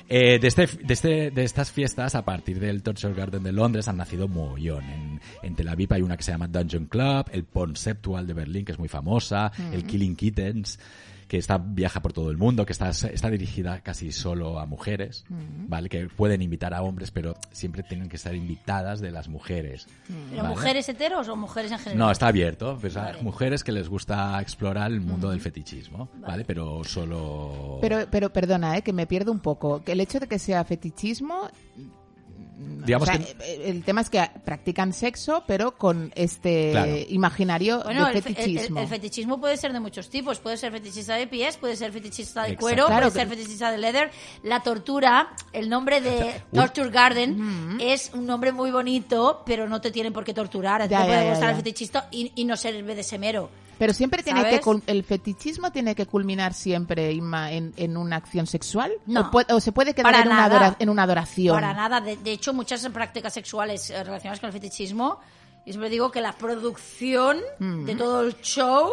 Eh, de, este, de, este, de estas fiestas, a partir del Torture Garden de Londres, han nacido mogollón. En, en Tel Aviv hay una que se llama Dungeon Club, el Conceptual de Berlín, que es muy famosa, el Killing Kittens, que está, viaja por todo el mundo, que está, está dirigida casi solo a mujeres, ¿vale? Que pueden invitar a hombres, pero siempre tienen que estar invitadas de las mujeres. ¿Pero ¿vale? mujeres heteros o mujeres en general? No, está abierto. Pues a mujeres que les gusta explorar el mundo del fetichismo, ¿vale? Pero solo... Pero, pero perdona, ¿eh? que me pierdo un poco. Que el hecho de que sea fetichismo Digamos o sea, que- eh, el tema es que practican sexo, pero con este Claro. imaginario Bueno, de el- fetichismo. el- el fetichismo puede ser de muchos tipos. Puede ser fetichista de pies, puede ser fetichista de Exacto. cuero, Claro, puede ser fetichista de leather. La tortura, el nombre de Torture Garden es un nombre muy bonito, pero no te tienen por qué torturar. A ti Ya, te puede ya, ya, gustar ya. el fetichista y, y no ser el BDSMero. Pero siempre tiene ¿Sabes? que cul- el fetichismo tiene que culminar siempre Inma, en, en una acción sexual No. o, puede- o se puede quedar Para en una, nada. en una adoración. Para nada. De, de hecho, muchas prácticas sexuales eh, relacionadas con el fetichismo, y siempre digo que la producción Mm. de todo el show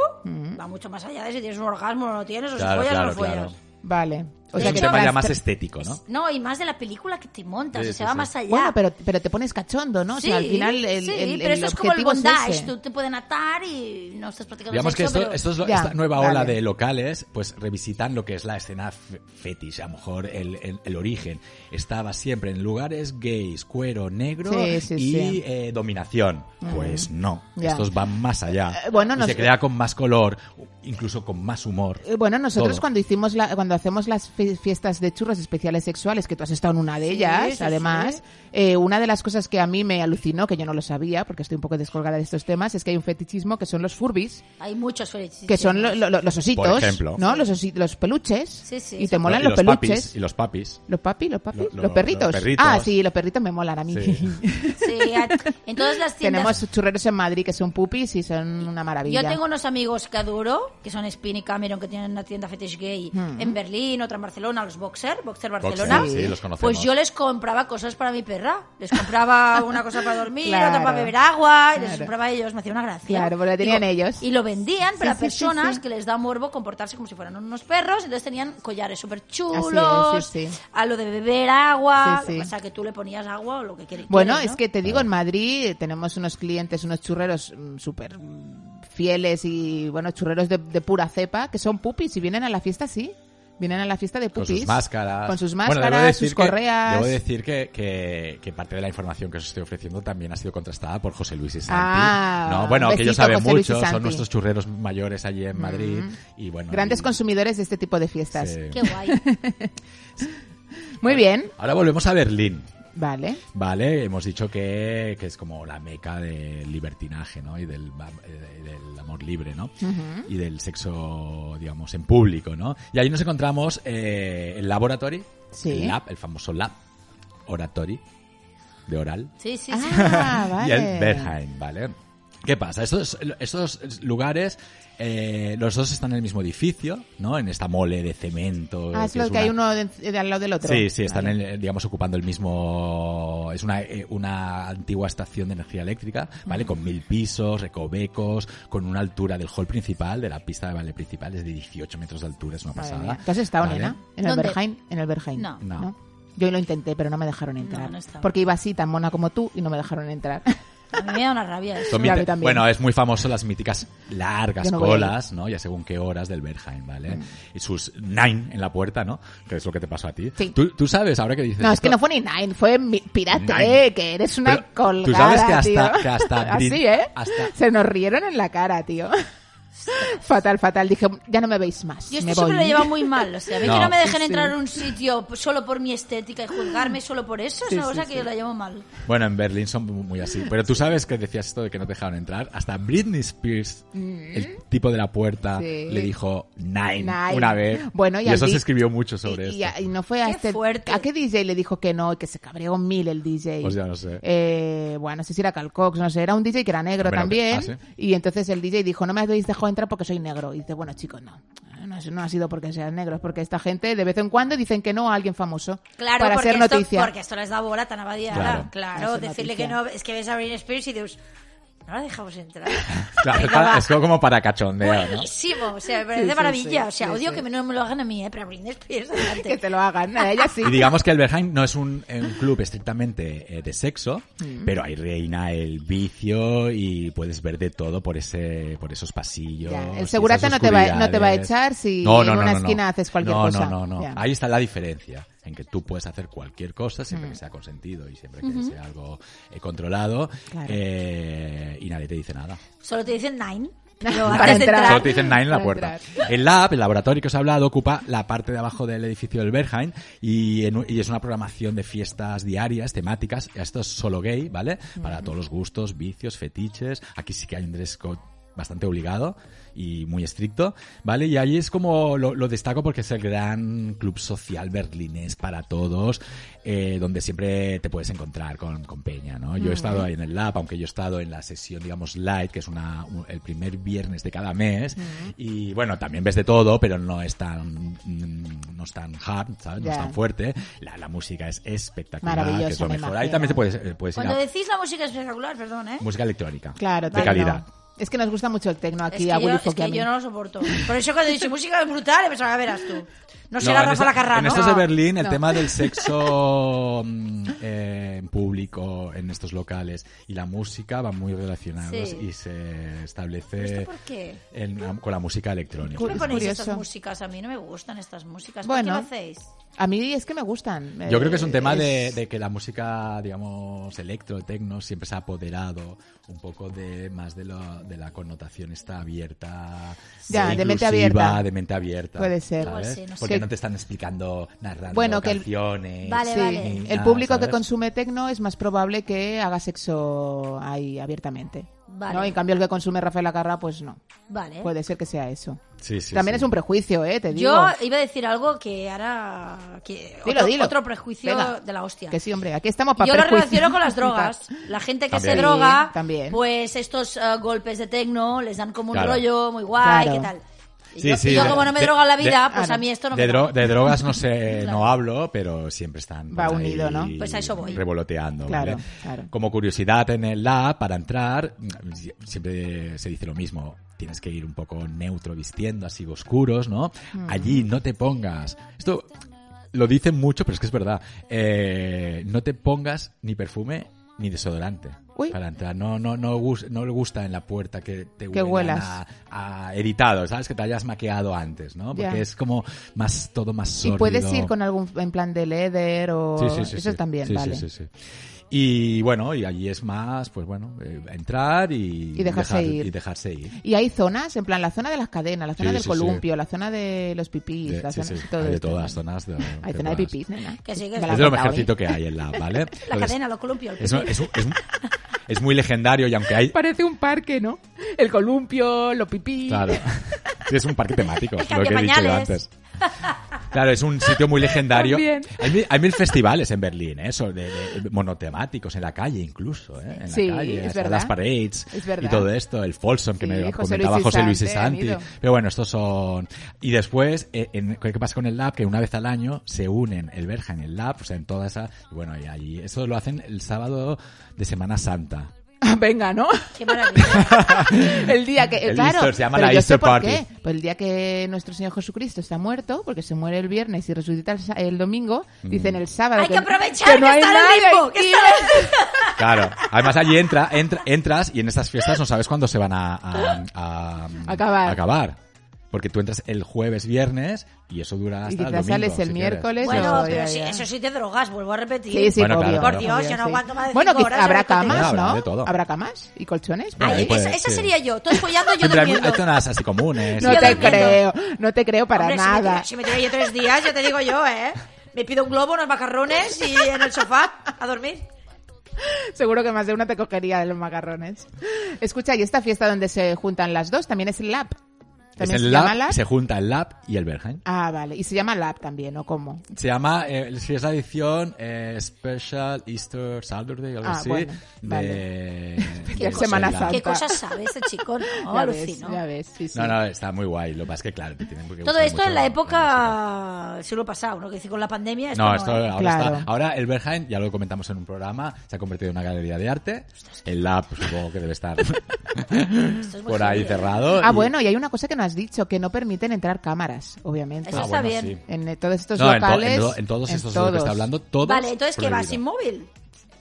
va mucho más allá de si tienes un orgasmo o no tienes, o Claro, si follas o claro, no follas. claro. Vale. O sea es que un tema las ya más estético, ¿no? No, y más de la película que te montas, Sí, o sí, se va sí. más allá. Bueno, pero, pero te pones cachondo, ¿no? o sea, al Sí, final el, sí, el- pero el esto es como el objetivo es bondage, ese. tú te pueden atar y no estás practicando Digamos que esto, pero- esto es lo- Ya, esta nueva ola vale. de locales, pues revisitan lo que es la escena fe- fetish. A lo mejor el, el- el origen estaba siempre en lugares gays, cuero, negro Sí, sí, y sí. eh, dominación. Pues no, Ya. estos van más allá. Eh, bueno, y nos- se crea con más color, incluso con más humor. Eh, Bueno, nosotros Todo. cuando hicimos la, cuando hacemos las fiestas de churros especiales sexuales, que tú has estado en una de Sí, ellas, sí, además, sí. eh, una de las cosas que a mí me alucinó, que yo no lo sabía, porque estoy un poco descolgada de estos temas, es que hay un fetichismo que son los furbis, Hay muchos fetichismos. que son lo- lo- los ositos, Por ejemplo. ¿no? Los, osi- los peluches, Sí, sí, y te molan y los, los peluches. papis, y los papis. Los papi, los papi, Lo- los, lo- perritos. los perritos. Ah, sí, los perritos me molan a mí. En todas las tiendas. Tenemos churreros en Madrid que son pupis y son una maravilla. Yo tengo unos amigos que adoro, que son Spin y Cameron, que tienen una tienda fetish gay Mm. en Berlín, otra en Barcelona, los Boxer, Boxer Barcelona. Boxer, sí, los conocemos. Pues yo les compraba cosas para mi perra. Les compraba una cosa para dormir, Claro. otra para beber agua, y les Claro. compraba a ellos, me hacía una gracia. Claro, porque lo tenían ellos. Y lo vendían para Sí, personas sí. que les da morbo comportarse como si fueran unos perros, entonces tenían collares súper Así chulos, a lo de beber agua, o sea que tú le ponías agua o lo que quieras. Bueno, es que te digo, en Madrid tenemos unos clientes, unos churreros mm, súper fieles y, bueno, churreros de, de pura cepa, que son pupis y vienen a la fiesta, sí. Vienen a la fiesta de Con pupis. sus máscaras. Con sus Bueno, máscaras, debo decir sus que- correas. debo decir que, que, que parte de la información que os estoy ofreciendo también ha sido contrastada por José Luis y Santi. Ah, no, bueno, que ellos besito, saben José mucho, son nuestros churreros mayores allí en Madrid. Y bueno, Grandes y- consumidores de este tipo de fiestas. Sí. Qué guay. Muy bien. Ahora volvemos a Berlín. Vale. Vale, hemos dicho que, que es como la meca del libertinaje, ¿no? Y del, eh, del amor libre, ¿no? Y del sexo, digamos, en público, ¿no? Y ahí nos encontramos eh, el laboratory, Sí. el lab, el famoso lab, oratory, de oral, Sí, sí, sí. Ah, y vale. el Berghain, ¿vale? ¿Qué pasa? Estos, estos lugares, eh, los dos están en el mismo edificio, ¿no? En esta mole de cemento. Ah, es que lo es que hay uno de, de al lado del otro. Sí, sí, están, Vale. en, digamos, ocupando el mismo... Es una, eh, una antigua estación de energía eléctrica, ¿vale? Con mil pisos, recovecos, con una altura del hall principal, de la pista de baile principal, es de 18 metros de altura, es una Madre pasada. mía. ¿Tú has estado, ¿vale? nena? ¿En el. Berghain? En el Berghain. No. No. Yo lo intenté, pero no me dejaron entrar. No, no estaba. porque iba así, tan mona como tú, y no me dejaron entrar. A mí me da una rabia eso. Son Sí, a mite- mí también. Bueno, es muy famoso las míticas largas no colas, ¿no? Ya según qué horas del Berghain, ¿vale? Y sus nine en la puerta, ¿no? Que es lo que te pasó a ti. Sí. ¿Tú, tú sabes, ahora que dices No, es que no fue ni Nine, fue mi- Pirate, Nine. eh, que eres una Pero colgada, tú sabes que hasta- tío. que hasta Así, ¿eh? hasta- Se nos rieron en la cara, tío. fatal, fatal. Dije, ya no me veis más. Yo me esto siempre lo lleva muy mal. O sea, a mí No. que no me dejen Sí, entrar a un sitio solo por mi estética y juzgarme solo por eso Sí, es una cosa sí. que yo la llevo mal. Bueno, en Berlín son muy así. Pero tú sabes que decías esto de que no te dejaron entrar. Hasta Britney Spears, el tipo de la puerta, Mm. Sí. le dijo nine, Nine. una vez. Bueno, y eso se escribió mucho sobre y, esto. y- y no fue a Qué este... fuerte. ¿A qué DJ le dijo que no y que se cabreó mil el DJ? Pues ya no sé. Eh, bueno, no sé si era Calcox, no sé, era un DJ que era negro Hombre, también. ah, ¿sí? Y entonces el DJ dijo, no me habéis dejado entrar porque soy negro. Y dice, bueno, chicos, no. No, no ha sido porque seas negro, es porque esta gente de vez en cuando dicen que no a alguien famoso. Claro, para esto, noticia. porque esto les da bola tan abadiada. Claro. Claro, decirle noticia. que no, es que ves a Britney Spears y dices, no la dejamos entrar. Claro, es, Venga, como para cachondeo, ¿no? Buenísimo, o sea, me parece Sí, maravilla. sí, o sea, sí, odio sí. que me- no me lo hagan a mí, ¿eh? pero a Britney Spears, adelante. que te lo hagan. A ella sí. Y digamos que el Berghain no es un, un club estrictamente eh, de sexo, Mm. pero ahí reina el vicio y puedes ver de todo por ese por esos pasillos. Ya, el segurata no te va- no te va a echar si No, en no, no, una no, no. esquina haces cualquier No, cosa. No, no, no. Ya. Ahí está la diferencia en que tú puedes hacer cualquier cosa siempre Mm. que sea consentido y siempre que sea algo eh, controlado Claro. eh, y nadie te dice nada. Solo te dicen nine. Pero Para antes de entrar. entrar. Solo te dicen Nine en la puerta. El lab, el laboratorio que os he hablado, ocupa la parte de abajo del edificio del Berghain y, en- y es una programación de fiestas diarias, temáticas. Esto es solo gay, ¿vale? Para todos los gustos, vicios, fetiches. Aquí sí que hay un dress code bastante obligado y muy estricto, ¿vale? Y allí es como lo, lo destaco porque es el gran club social berlinés para todos, eh, donde siempre te puedes encontrar con, con Peña, ¿no? Yo he estado ahí en el lab, aunque yo he estado en la sesión, digamos, light, que es una, un- el primer viernes de cada mes, y bueno, también ves de todo, pero no es tan, mm, no es tan hard, ¿sabes? No es tan fuerte. La, la música es espectacular, que es lo me mejor. Ahí también te puedes, eh, puedes ir Cuando a decís la música espectacular, perdón, ¿eh? música electrónica. Claro, de calidad. Es que nos gusta mucho el tecno aquí es que, a yo, Willy es que a mí. yo no lo soporto. Por eso cuando he dicho música es brutal, he pensado, ya verás tú. No será en Rafa esta- Lacarra, En ¿no? estos de Berlín, el No. tema del sexo mm, eh, público, en estos locales, y la música van muy relacionados Sí. y se establece ¿Pero esto por qué? en- con la música electrónica. ¿Por qué me ponéis curioso. estas músicas? A mí no me gustan estas músicas. Bueno. ¿Por qué lo hacéis? A mí es que me gustan. Yo creo que es un Eh, tema de, es- de que la música, digamos, electro, tecno, siempre se ha apoderado un poco de más de, lo- de la connotación esta abierta, Ya, de mente inclusiva, abierta. de mente abierta. Puede ser. ¿sabes? Igual sí, no sé. Porque Que- no te están explicando, narrando Bueno, que el- canciones. Vale, Sí, vale. ni el público que ¿sabes? consume tecno es más probable que haga sexo ahí abiertamente. Vale. ¿no? En cambio, el que consume Rafael Lacarra, pues no. Vale. Puede ser que sea eso. Sí, sí, También sí. es un prejuicio, ¿eh? Te digo. Yo iba a decir algo que ahora... Que Dilo, otro, dilo. otro prejuicio Venga. de la hostia. Que sí, hombre, aquí estamos para Yo lo relaciono con las drogas. La gente que se droga, también. pues estos eh, golpes de tecno les dan como un Claro. rollo muy guay, Claro. ¿qué tal? Y Sí, yo, sí, y yo de- como no me de- droga en la de- vida, pues Ah, a mí esto no de, me dro- de drogas no sé, Claro. no hablo, pero siempre están Va ahí unido, ¿no? Pues a eso voy. revoloteando. Claro, ¿vale? claro. Como curiosidad en el lab, para entrar, siempre se dice lo mismo. Tienes que ir un poco neutro vistiendo, así oscuros, ¿no? Mm. Allí no te pongas. Esto lo dicen mucho, pero es que es verdad. Eh, no te pongas ni perfume ni desodorante. Uy. Para entrar, no, no, no, no le gusta en la puerta que te Que huelas. a, a editado, ¿sabes? Que te hayas maqueado antes, ¿no? Porque Ya. es como más, todo más Y sórdido. puedes ir con algún en plan de leather o Sí, sí, sí, eso sí. también, Sí, vale. sí, sí, sí. Y bueno, y allí es más, pues bueno, eh, entrar y, Y dejarse dejar- ir. y dejarse ir. Y hay zonas, en plan la zona de las cadenas, la zona Sí, del sí, columpio, la zona de los pipís, De, la sí, zona sí, todo hay de todas las zonas. De, Hay de zona de todas. pipís, nena. Que sí, que sí. Es lo mejorcito ¿eh? que hay en la, ¿vale? La Entonces, cadena, los columpios. es, es, es- es muy legendario y aunque hay... Parece un parque, ¿no? El columpio, los pipís. Claro. Sí, es un parque temático, lo que he dicho yo antes. Claro, es un sitio muy legendario. Hay mil, hay mil festivales en Berlín, ¿eh? Eso, de, de- monotemáticos, en la calle incluso, ¿eh? En Sí, la calle, es verdad. las parades y todo esto, el Folsom que Sí, me José comentaba Luis José Luis y Santi. Pero bueno, estos son... Y después, eh, en- ¿qué pasa con el lab? Que una vez al año se unen el Berja en el lab, o sea, en toda esa... Y bueno, y allí, eso lo hacen el sábado de Semana Santa. Venga, ¿no? Qué maravilla. el día que El claro, Easter, se llama pero la yo Easter sé por qué. Pues el día que nuestro Señor Jesucristo está muerto, porque se muere el viernes y resucita el, domingo, Mm. dicen el sábado Hay que aprovechar que no que hay está en el nadie limbo, que y- está en Claro. Además allí entra, entra- entras y en estas fiestas no sabes cuándo se van a, a- a- Acabar. a acabar. Porque tú entras el jueves, viernes y eso dura y hasta el quizás domingo. sales el si miércoles Bueno, o pero ya, sí, eso sí te drogas, vuelvo a repetir. Sí, sí, Bueno, claro, Por. Dios, obvio, yo no aguanto más de Bueno, que horas habrá camas, Habrá ¿no? de todo. Habrá camas y colchones. por Bueno, ahí. Ay, puede esa, esa ser. sería yo, todos follando yo durmiendo. hay zonas así comunes. No te creo, no te creo para nada. Si me tiro yo tres días, ya te digo yo, ¿eh? Me pido un globo, unos macarrones y en el sofá a dormir. Seguro que más de una te cogería de los macarrones. Escucha, ¿y esta fiesta donde se juntan las dos también es el lab? Es ¿También se el llama lab, se junta el lab y el Berghain. Ah, vale. Y se llama lab también, ¿o cómo? Se llama, eh, si es la edición, eh, Special Easter Saturday, algo Ah, así. bueno, de, de Semana. Santa. ¿Qué cosas sabe este chico? No, ya ves, alucino. ya ves, sí, sí. No, no, está muy guay. Lo que pasa es que, claro, te tienen que Todo esto mucho en la época del siglo pasado, ¿no? Que decir, con la pandemia esto No, no, esto ahora Claro. está. Ahora el Berghain, ya lo comentamos en un programa, se ha convertido en una galería de arte. El lab, pues, supongo que debe estar es por ahí cerrado. Ah, y- bueno, y hay una cosa que no has dicho, que no permiten entrar cámaras, obviamente. Eso Ah, está bueno, bien. sí. En eh, todos estos No, en, to- locales. en to- en todos en estos de los que todos. está hablando, todos. Vale, entonces, ¿qué vas? prohibido. ¿Inmóvil?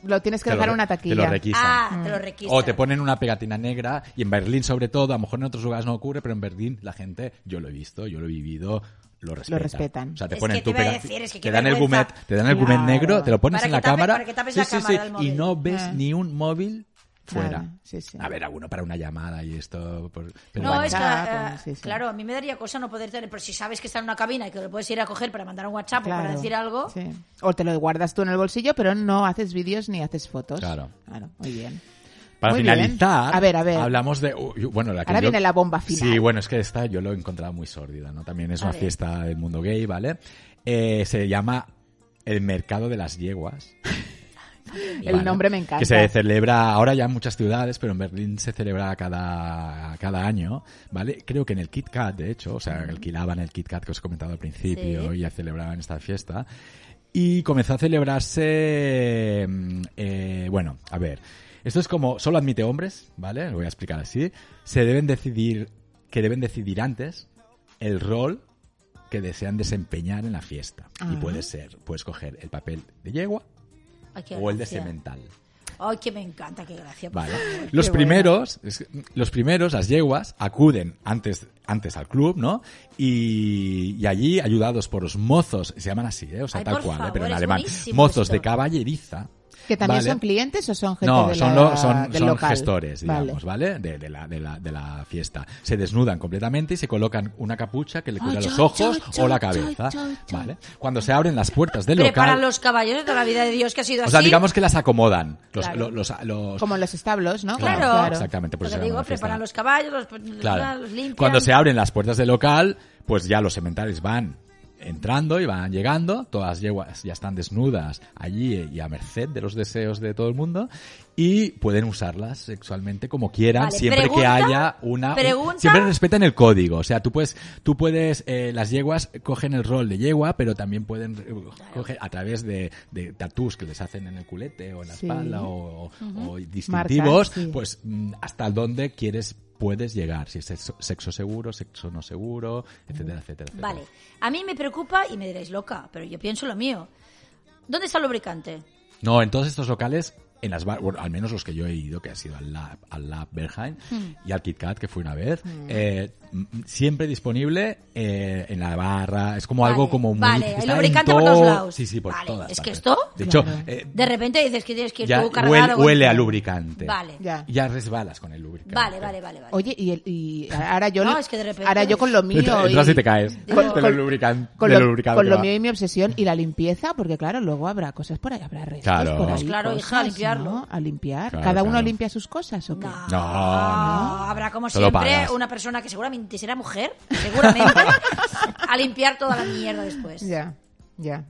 Lo tienes que Te lo dejar re- en una Te taquilla. lo requisan. Ah, te lo requistan. O te ponen una pegatina negra y en Berlín sobre todo, a lo mejor en otros lugares no ocurre, pero en Berlín la gente, yo lo he visto, yo lo he vivido, lo respetan. respetan. O sea, te Es ponen que tu te iba a pega- decir, es que te dan el vergüenza. gumet, te dan el gumet Claro. negro, te lo pones Para en que la tape- cámara. para que tapes sí, la sí, cámara sí, del y móvil. no ves Ah. ni un móvil fuera. Nada, sí, sí. A ver, alguno para una llamada y esto. pues, pero No, es que, eh, sí, sí. claro, a mí me daría cosa no poder tener, pero si sabes que está en una cabina y que lo puedes ir a coger para mandar un WhatsApp o para Claro, decir algo, sí. O te lo guardas tú en el bolsillo, pero no haces vídeos ni haces fotos. Claro. Claro, muy bien. Para Muy bien. finalizar, A ver, a ver. hablamos de. bueno, la que Ahora yo- viene la bomba final. Sí, bueno, es que esta yo lo he encontrado muy sórdida, ¿no? También es A una ver. fiesta del mundo gay, ¿vale? Eh, se llama el Mercado de las Yeguas. El nombre me encanta. Que se celebra ahora ya en muchas ciudades, pero en Berlín se celebra cada, cada año, ¿vale? Creo que en el Kit Kat, de hecho, o sea, alquilaban el Kit Kat que os he comentado al principio Sí. y ya celebraban esta fiesta. Y comenzó a celebrarse, mm, eh, bueno, a ver, esto es como, solo admite hombres, ¿vale? Lo voy a explicar así. Se deben decidir, que deben decidir antes el rol que desean desempeñar en la fiesta. Y Ah. puede ser, puedes coger el papel de yegua Ay, o el de semental. Ay, que me encanta, qué gracia. Vale. Los Qué primeros, los primeros, las yeguas, acuden antes, antes al club, ¿no? Y, y allí, ayudados por los mozos, se llaman así, ¿eh? O sea, Ay, tal cual, ¿eh? pero en alemán. Mozos esto. de caballeriza. ¿Que también ¿vale? son clientes o son gente No, de son, la- lo- son, del son local? gestores, digamos, ¿vale? De, de la, de, la, de la fiesta. Se desnudan completamente y se colocan una capucha que le cubra Ay, los yo, ojos yo, o la cabeza, yo, yo. ¿vale? Cuando se abren las puertas del Preparan local... los caballos de la vida de Dios que ha sido O así. sea, digamos que las acomodan. Los, Claro. lo- los, los- Como en los establos, ¿no? Claro. Exactamente, por eso digo, preparan los caballos, los, Claro. los limpian. Cuando se abren las puertas del local, pues ya los sementales van entrando y van llegando, todas las yeguas ya están desnudas allí y a merced de los deseos de todo el mundo y pueden usarlas sexualmente como quieran Vale, siempre que haya una pregunta. siempre respetan el código, o sea, tú puedes tú puedes eh, las yeguas cogen el rol de yegua, pero también pueden eh, coger a través de, de tatús que les hacen en el culete o en la Sí. espalda o, o distintivos, Marcas, sí. pues mm, hasta dónde quieres puedes llegar, si es sexo, sexo seguro, sexo no seguro, etcétera, etcétera. etcétera. Vale, a mí me preocupa y me diréis loca, pero yo pienso lo mío. ¿Dónde está el lubricante? No, en todos estos locales, en las bar- bueno, al menos los que yo he ido, que ha sido al Lab, al Lab Berghain Hmm. y al Kit Kat, que fue una vez, eh, siempre disponible eh, en la barra, es como Vale, algo como muy... vale, en lubricante por todos todo- lados. Sí, sí, por Vale, todas es que esto- De hecho, Claro. eh, De repente dices que tienes que ir ya tú cargar huele, huele a lubricante. Vale. Ya. Ya resbalas con el lubricante. Vale, vale, vale, vale. Oye, y, el- y ahora yo No, lo- es que de repente- ahora yo con lo mío Entras y, y te caes. Digo, de lo lubrican- con lo, lubricado con lo mío y mi obsesión y la limpieza, porque claro, luego habrá cosas por ahí, habrá restos Claro. por ahí, Pues claro, hija, a cosas, limpiarlo. ¿no? A limpiar. Claro, ¿Cada uno limpia sus cosas o qué? No. Habrá como siempre una persona que seguramente será mujer, seguramente, a limpiar toda la mierda después. Ya, ya.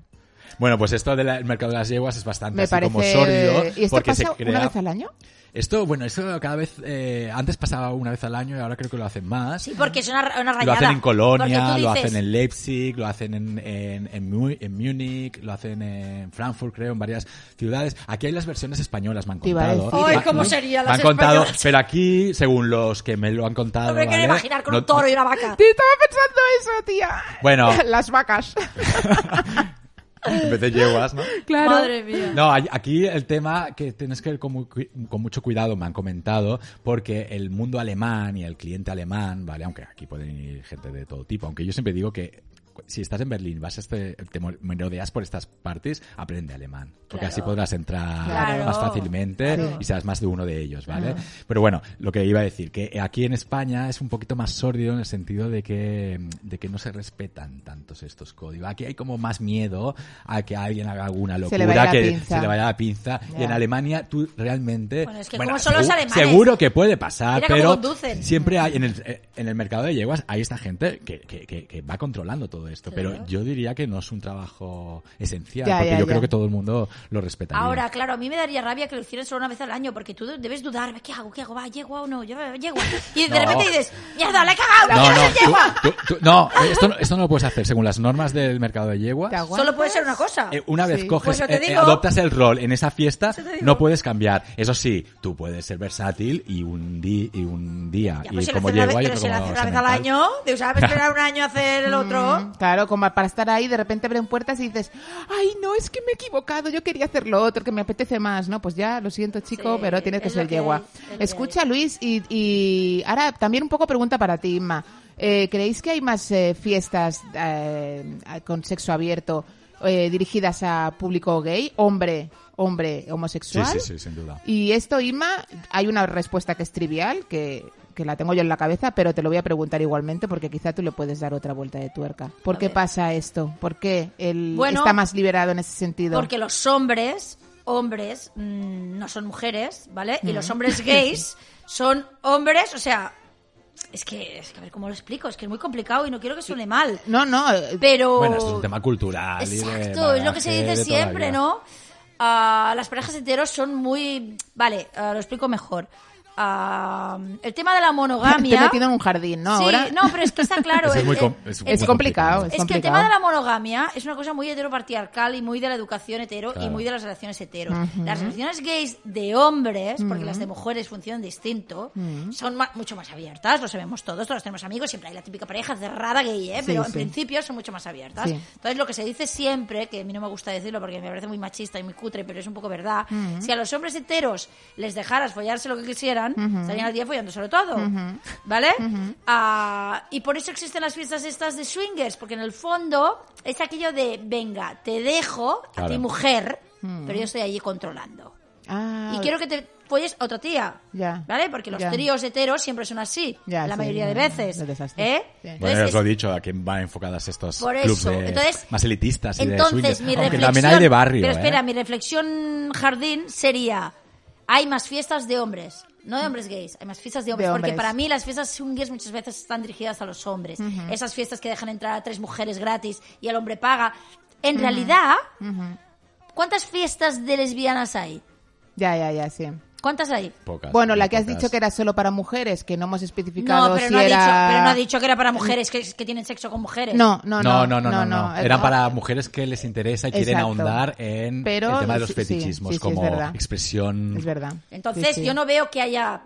Bueno, pues esto del mercado de las yeguas es bastante Me así parece... como sórdido. ¿Y esto porque se pasa crea... una vez al año? Esto, bueno, esto cada vez, eh, antes pasaba una vez al año y ahora creo que lo hacen más. Sí, porque es una, una rayada. Lo hacen en Colonia, tú lo dices, hacen en Leipzig, lo hacen en, en, en, en Múnich, lo hacen en Frankfurt, creo, en varias ciudades. Aquí hay las versiones españolas, me han contado. Ay, ¿cómo me- serían me las han contado, españolas? pero aquí, según los que me lo han contado, No me quiero ¿vale? imaginar con No- un toro y una vaca. Te estaba pensando eso, tía. Bueno. Las vacas. en vez de yeguas, ¿no? claro. Madre mía. No, hay- aquí el tema que tienes que ir con, con mucho cuidado, me han comentado, porque el mundo alemán y el cliente alemán, ¿vale? Aunque aquí pueden ir gente de todo tipo, aunque yo siempre digo que si estás en Berlín, vas a este, te merodeas por estas partes, aprende alemán. Porque Claro. así podrás entrar Claro. más fácilmente Claro. y seas más de uno de ellos, ¿vale? Pero bueno, lo que iba a decir, que aquí en España es un poquito más sórdido en el sentido de que, de que no se respetan tantos estos códigos. Aquí hay como más miedo a que alguien haga alguna locura, que pinza. se le vaya la pinza. Y en Alemania tú realmente... Bueno, es que como son los alemanes. Seguro que puede pasar, pero siempre hay, en el, eh, en el mercado de yeguas hay esta gente que, que, que, que va controlando todo esto. Claro. Pero yo diría que no es un trabajo esencial, Ya, porque ya, yo ya. creo que todo el mundo lo respetaría. Ahora, claro, a mí me daría rabia que lo hicieran solo una vez al año, porque tú debes dudar, ¿qué hago? ¿Qué hago? ¿Va, yegua o no? Yo, yegua. Y de No. repente dices, mierda, le he cagado, No, quiero no, ser tú- yegua. tú- tú- no, esto, no- esto no lo puedes hacer. Según las normas del mercado de yeguas, ¿Te aguantas? Solo puede ser una cosa. Eh, una vez Sí. coges, Pues te eh, eh, adoptas el rol en esa fiesta, te no puedes cambiar. Eso sí, tú puedes ser versátil y un, di- y un día, Ya, y pues si lo como yegua y pero otro si lo como hace una vez al año, de usar esperar un año a hacer el otro. Claro, como para estar ahí, de repente abren puertas y dices, ay, no, es que me he equivocado, yo quería hacer lo otro, que me apetece más, ¿no? Pues ya, lo siento, chico, Sí, pero tienes que ser yegua. Escucha, Luis, y, y ahora también un poco pregunta para ti, Inma. Eh, ¿Creéis que hay más eh, fiestas eh, con sexo abierto eh, dirigidas a público gay, hombre, hombre homosexual. Sí, sí, sí, sin duda. Y esto, Inma, hay una respuesta que es trivial, que, que la tengo yo en la cabeza, pero te lo voy a preguntar igualmente porque quizá tú le puedes dar otra vuelta de tuerca. ¿Por A qué ver. pasa esto? ¿Por qué él Bueno, está más liberado en ese sentido? Porque los hombres, hombres, mm, no son mujeres, ¿vale? Y Mm. los hombres gays son hombres, o sea, es que, es que a ver cómo lo explico, es que es muy complicado y no quiero que suene mal. No, no, eh, Pero... Bueno, es un tema cultural. y de Exacto, es lo que se dice siempre. ¿no? Ah, las parejas heteros son muy... Vale, ah, lo explico mejor. Ah, el tema de la te he monogamia... metido en un jardín, ¿no? Sí, Ahora no, pero es que está claro. Es el- muy com- es es muy complicado. es Es que el tema de la monogamia es una cosa muy heteropatriarcal y muy de la educación hetero y Claro. muy de las relaciones heteros. Las relaciones gays de hombres, porque las de mujeres funcionan distinto, son ma- mucho más abiertas, lo sabemos todos, todos tenemos amigos, siempre hay la típica pareja cerrada gay, ¿eh? Sí, pero en sí. principio son mucho más abiertas. Sí. Entonces lo que se dice siempre, que a mí no me gusta decirlo porque me parece muy machista y muy cutre, pero es un poco verdad, si a los hombres heteros les dejaras follarse lo que quisieran, estarían al día follándoselo todo. ¿Vale? Ah, y por eso existen las fiestas estas de swingers, porque en el fondo es aquello de, venga, te dejo a Claro. ti mujer, pero yo estoy allí controlando. Ah, Y quiero que te folles a otra tía. Ya. ¿Vale? Porque los Ya. tríos heteros siempre son así. Ya, la sí, mayoría de veces. ¿Eh? Sí. Entonces, Bueno, os es- lo he dicho, a quién van enfocadas estos Por clubs eso. de- Entonces- más elitistas y de Entonces, swingers. mi Aunque reflexión. también hay de barrio, Pero ¿eh? espera, mi reflexión jardín sería: hay más fiestas de hombres. No de hombres gays, hay más fiestas de hombres. De Porque hombres. para mí las fiestas swingers muchas veces están dirigidas a los hombres. Esas fiestas que dejan entrar a tres mujeres gratis y el hombre paga. En realidad, ¿cuántas fiestas de lesbianas hay? Ya, ya, ya, sí. ¿Cuántas hay? Pocas, Bueno, la que has pocas. dicho que era solo para mujeres, que no hemos especificado No, pero si no, ha dicho, pero no ha dicho que era para mujeres que, que tienen sexo con mujeres. No, no, No, no, no, no, no, no. Eh, Eran no. para mujeres que les interesa y quieren Exacto. ahondar en Pero el tema de los sí, fetichismos sí, sí, es como expresión. Es verdad. Entonces, Sí, sí. yo no veo que haya.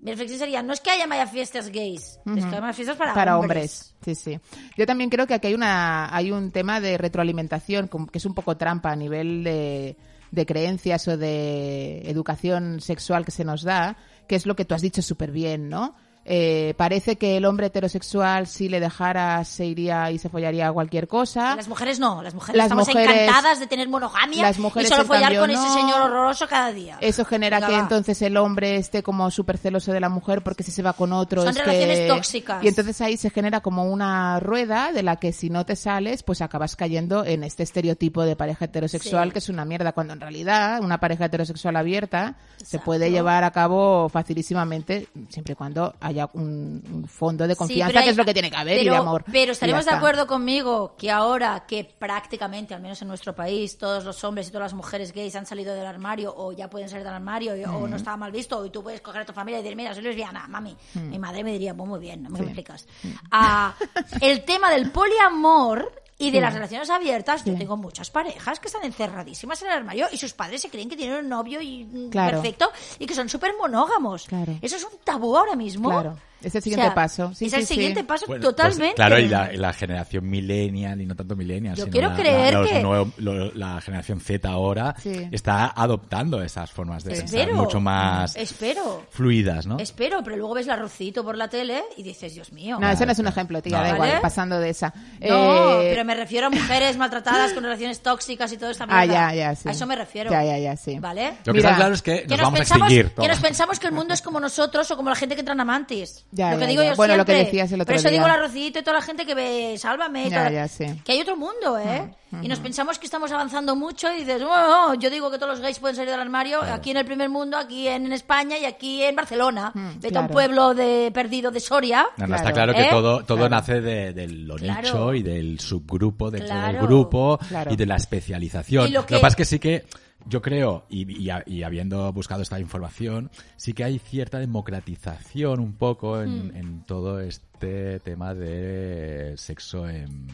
Mi reflexión sería: no es que haya más fiestas gays, es que hay más fiestas para, para hombres. hombres. Sí, sí. Yo también creo que aquí hay una hay un tema de retroalimentación que es un poco trampa a nivel de, de creencias o de educación sexual que se nos da, que es lo que tú has dicho súper bien, ¿no? Eh, parece que el hombre heterosexual si le dejara se iría y se follaría a cualquier cosa. Las mujeres no, las mujeres Las estamos mujeres- encantadas de tener monogamia las mujeres, y solo follar cambio, con ese señor horroroso cada día. Eso genera Venga, que va. entonces el hombre esté como súper celoso de la mujer porque si se va con otro Son es que- relaciones tóxicas. Y entonces ahí se genera como una rueda de la que si no te sales, pues acabas cayendo en este estereotipo de pareja heterosexual Sí. que es una mierda, cuando en realidad una pareja heterosexual abierta se puede llevar a cabo facilísimamente siempre y cuando haya un, un fondo de Sí, confianza, que hay- es lo que tiene que haber, y pero, de amor. Pero Y estaremos de acuerdo conmigo que ahora que prácticamente, al menos en nuestro país, todos los hombres y todas las mujeres gays han salido del armario o ya pueden salir del armario y- o no estaba mal visto y tú puedes coger a tu familia y decir, mira, soy lesbiana, mami. Mi madre me diría, pues muy bien, no me lo explicas. Ah, el tema del poliamor y de las relaciones abiertas, yo tengo muchas parejas que están encerradísimas en el armario y sus padres se creen que tienen un novio y, mm, Claro. perfecto y que son súper monógamos. Claro. Eso es un tabú ahora mismo. Claro. Es el siguiente paso. Sí, es sí, el sí. siguiente paso Bueno, pues, totalmente. claro, y la, y la generación millennial, y no tanto millennial, Yo sino quiero la, creer la- los que- nuevo- lo- la generación Z ahora Sí. está adoptando esas formas de Sí. pensar Espero. mucho más Espero. fluidas, ¿no? Espero, pero luego ves la Rocito por la tele y dices, Dios mío. No, ese no es un ejemplo, tía, No. da ¿Vale? igual, pasando de esa. No, Eh, pero me refiero a mujeres maltratadas con relaciones tóxicas y todo esta Ah, mierda. ya, ya, sí. A eso me refiero. Ya, ya, ya, sí. ¿Vale? Lo que Mira, está claro es que, Que nos vamos pensamos, a extinguir. que nos pensamos que el mundo es como nosotros o como la gente que entra en Amantis. Ya, lo que ya, digo ya. yo Bueno, lo que siempre. decías el otro Por eso día. digo la Rocito y toda la gente que ve Sálvame. toda- ya, sí. Que hay otro mundo, ¿eh? Y nos pensamos que estamos avanzando mucho y dices, bueno, yo digo que todos los gays pueden salir del armario aquí en el primer mundo, aquí en, España y aquí en Barcelona. Vete a un Mm, pueblo de perdido de Soria. No, no, está Claro. que ¿Eh? todo, todo Claro. nace de, de lo Claro. nicho y del subgrupo dentro Claro. del grupo Claro. y de la especialización. Y lo que... pasa es que sí que yo creo, y, y ha- y habiendo buscado esta información, sí que hay cierta democratización un poco en, Hmm. en todo este tema de sexo en,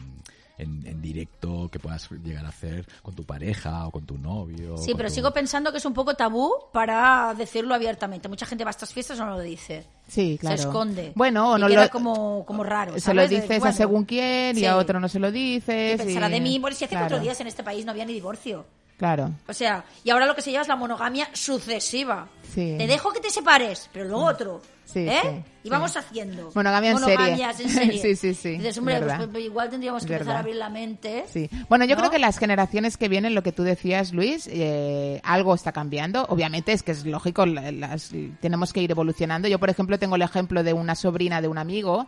en, en directo que puedas llegar a hacer con tu pareja o con tu novio. Sí, pero tu- sigo pensando que es un poco tabú para decirlo abiertamente. Mucha gente va a estas fiestas y no lo dice. Sí, claro. Se esconde. Bueno, o Y no queda lo- como, como raro. Se lo dices a según quién y sí. a otro no se lo Y dices. pensará y- de mí. Bueno, si hace claro. cuatro días en este país no había ni divorcio. Claro. O sea, y ahora lo que se lleva es la monogamia sucesiva. Sí. Te dejo que te separes, pero luego otro. Sí, ¿eh? sí, y vamos haciendo. Monogamia en Monogamias serie. en serie. Sí, sí, sí, Dices, hombre, pues, pues, igual tendríamos que empezar a abrir la mente. Sí. Bueno, yo ¿No? creo que las generaciones que vienen, lo que tú decías, Luis, eh, algo está cambiando. Obviamente es que es lógico, la- las- tenemos que ir evolucionando. Yo, por ejemplo, tengo el ejemplo de una sobrina de un amigo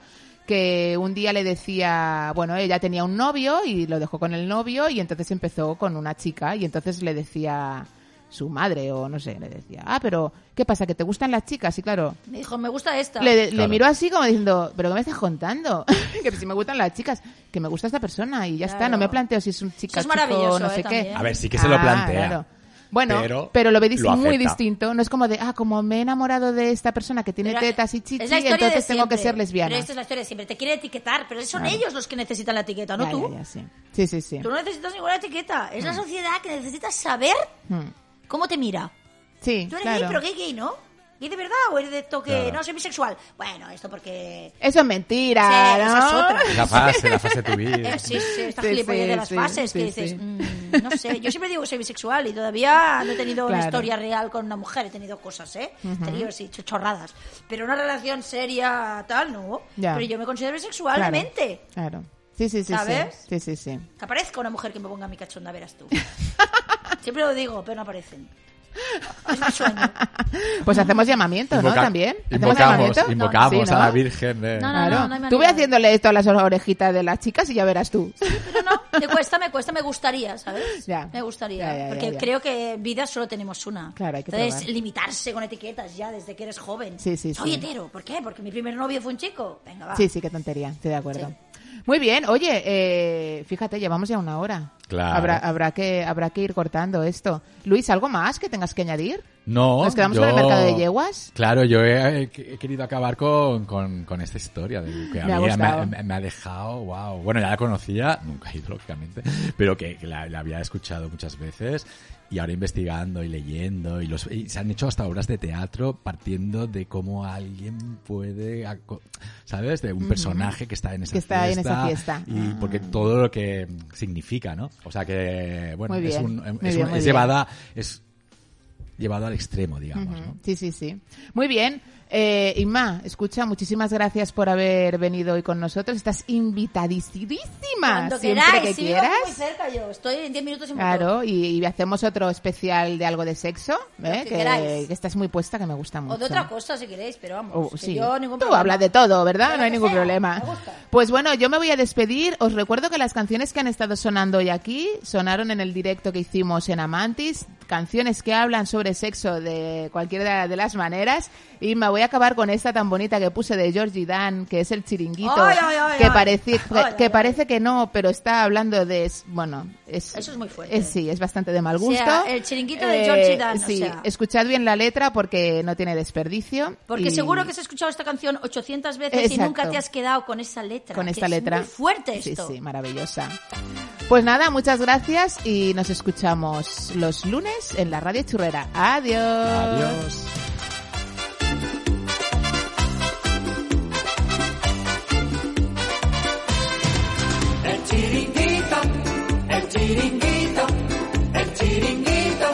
que un día le decía, bueno, ella tenía un novio y lo dejó con el novio y entonces empezó con una chica y entonces le decía su madre o no sé, le decía, ah, pero ¿qué pasa? ¿Que te gustan las chicas? Y claro, Me dijo, me gusta esta. le, miró así como diciendo, ¿pero qué me estás contando? que si me gustan las chicas, que me gusta esta persona y ya está, no me planteo si es un chica Eso es chico, maravilloso, no sé ¿eh? qué. A ver, sí que se lo Ah, plantea. claro. Bueno, pero pero, lo ve dis- lo muy distinto. No es como de, ah, como me he enamorado de esta persona que tiene Pero tetas y chichi, entonces tengo que ser lesbiana. Pero esta es la historia de siempre. Te quiere etiquetar, pero son Claro. ellos los que necesitan la etiqueta, no Ya, tú. ya, ya, sí. Sí, sí, sí. Tú no necesitas ninguna etiqueta. Es la sociedad que necesita saber Hmm. cómo te mira. Sí, Tú eres claro. gay, pero gay, gay, ¿no? ¿Gay de verdad o eres de toque? Claro. No, soy bisexual. Bueno, esto porque... Eso es mentira, Sí, ¿no? esa es otra. La fase, la fase de tu vida. Eh, sí, sí, esta Sí, gilipollez sí, de las sí, fases que dices, sí. mm, no sé, yo siempre digo que soy bisexual y todavía no he tenido una Claro. historia real con una mujer, he tenido cosas, ¿eh? Tríos y ch- chorradas, pero una relación seria tal, no. Ya. Pero yo me considero bisexual Claro, de mente. Claro. Sí, sí, sí, ¿Sabes? Sí, sí, sí. Que aparezca una mujer que me ponga mi cachonda, verás tú. siempre lo digo, pero no aparecen. Es mi sueño. Pues hacemos llamamiento, ¿no? Invoca- También. ¿Hacemos Invocamos, llamamiento? invocamos Sí, a ¿no? la Virgen. de- No, no, Claro. no, no hay tú ve manera. haciéndole esto a las orejitas de las chicas y ya verás tú. Pero no, me cuesta, me cuesta, me gustaría, ¿sabes? Ya. Me gustaría. Ya, ya, ya, porque ya. creo que vida solo tenemos una. Claro, hay que Entonces, probar. limitarse con etiquetas ya desde que eres joven. Sí, sí, Soy sí. hetero. ¿Por qué? Porque mi primer novio fue un chico. Venga, va. Sí, sí, qué tontería, estoy de acuerdo. Sí. Muy bien, oye, eh, fíjate, llevamos ya una hora. Claro. Habrá, habrá, que, habrá que ir cortando esto. Luis, ¿algo más que tengas que añadir? No, ¿Nos quedamos yo- con el mercado de yeguas? Claro, yo he, he querido acabar con, con, con esta historia de que a Me ha mí gustado. me, me ha dejado, wow. Bueno, ya la conocía, nunca he ido lógicamente, pero que, que la, la había escuchado muchas veces y ahora investigando y leyendo y, los, y se han hecho hasta obras de teatro partiendo de cómo alguien puede, ¿sabes? De un personaje que está en esa Que está en fiesta. esa fiesta. Y Ah. porque todo lo que significa, ¿no? O sea que, bueno, es, un, muy es, bien, un- es llevada, es llevado al extremo, digamos, ¿no? Sí, sí, sí. Muy bien. Eh, Inma, escucha, muchísimas gracias por haber venido hoy con nosotros. Estás invitadísima Cuando siempre queráis, que si vivo quieras. muy cerca yo. Estoy en 10 minutos en. Claro, y, y hacemos otro especial de algo de sexo, ¿eh? que que, que estás muy puesta, que me gusta mucho. O de otra cosa si queréis, pero vamos. Oh, que sí. yo ningún Tú hablas de todo, ¿verdad? De lo no hay que ningún sea, problema. me gusta. Pues bueno, yo me voy a despedir. Os recuerdo que las canciones que han estado sonando hoy aquí sonaron en el directo que hicimos en Amantis. Canciones que hablan sobre sexo de cualquiera de las maneras. Y me voy a acabar con esta tan bonita que puse de Georgie Dan, que es el chiringuito. Ay, ay, ay, que parece, que, que parece que no, pero está hablando de... Bueno, es, Eso es muy fuerte. es- sí, es bastante de mal O gusto. sea, el chiringuito de Georgie Dan, o Sí, sea. escuchad bien la letra porque no tiene desperdicio. Porque y- seguro que has escuchado esta canción 800 veces y nunca te has quedado con esa letra. con que esta es letra. muy fuerte Sí, esto. sí, maravillosa. Pues nada, muchas gracias y nos escuchamos los lunes en la Radio Churrera. Adiós. Adiós. El chiringuito, el chiringuito,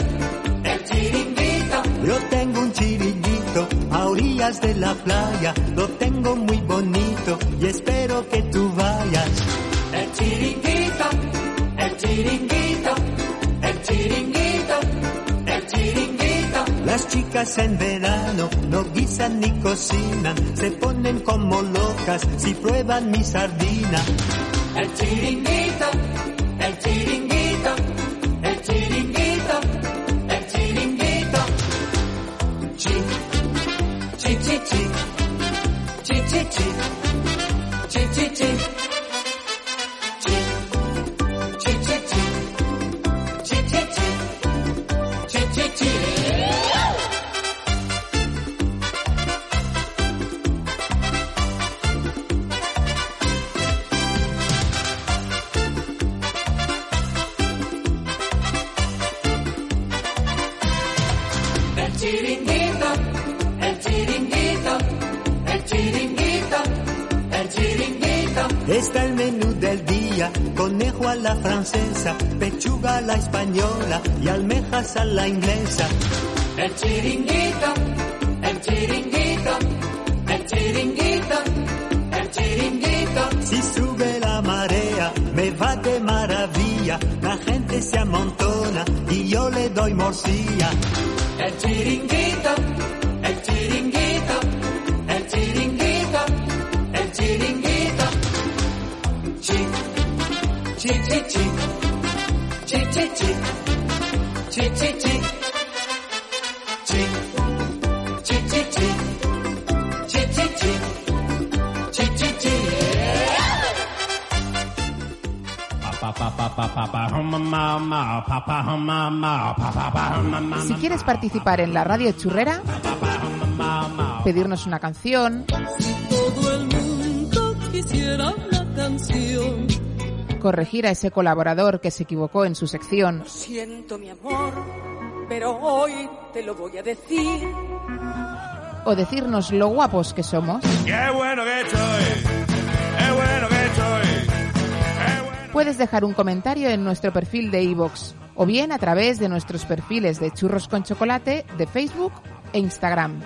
el chiringuito, el chiringuito. Yo tengo un chiringuito a orillas de la playa, lo tengo muy bonito y espero que tú vayas. El chiringuito, el chiringuito, el chiringuito, el chiringuito. Las chicas en verano no guisan ni cocinan, se ponen como locas si prueban mi sardina. El chiringuito, el chiringuito, el chiringuito, el chiringuito. Chi, chi, chi, chi, chi, chi, chi, chi, chi, chi. Y almejas a la inglesa. El chiringuito, el chiringuito, el chiringuito, el chiringuito. Si sube la marea, me va de maravilla, la gente se amontona y yo le doy morcilla. El chiringuito, el chiringuito, Si quieres participar en la radio churrera, pedirnos una canción, Todo el mundo quisiera una canción. corregir a ese colaborador que se equivocó en su sección, Siento mi amor, pero hoy te lo voy a decir. o decirnos lo guapos que somos, Qué bueno que estoy. Qué bueno que estoy. puedes dejar un comentario en nuestro perfil de iVoox o bien a través de nuestros perfiles de churros con chocolate de Facebook e Instagram.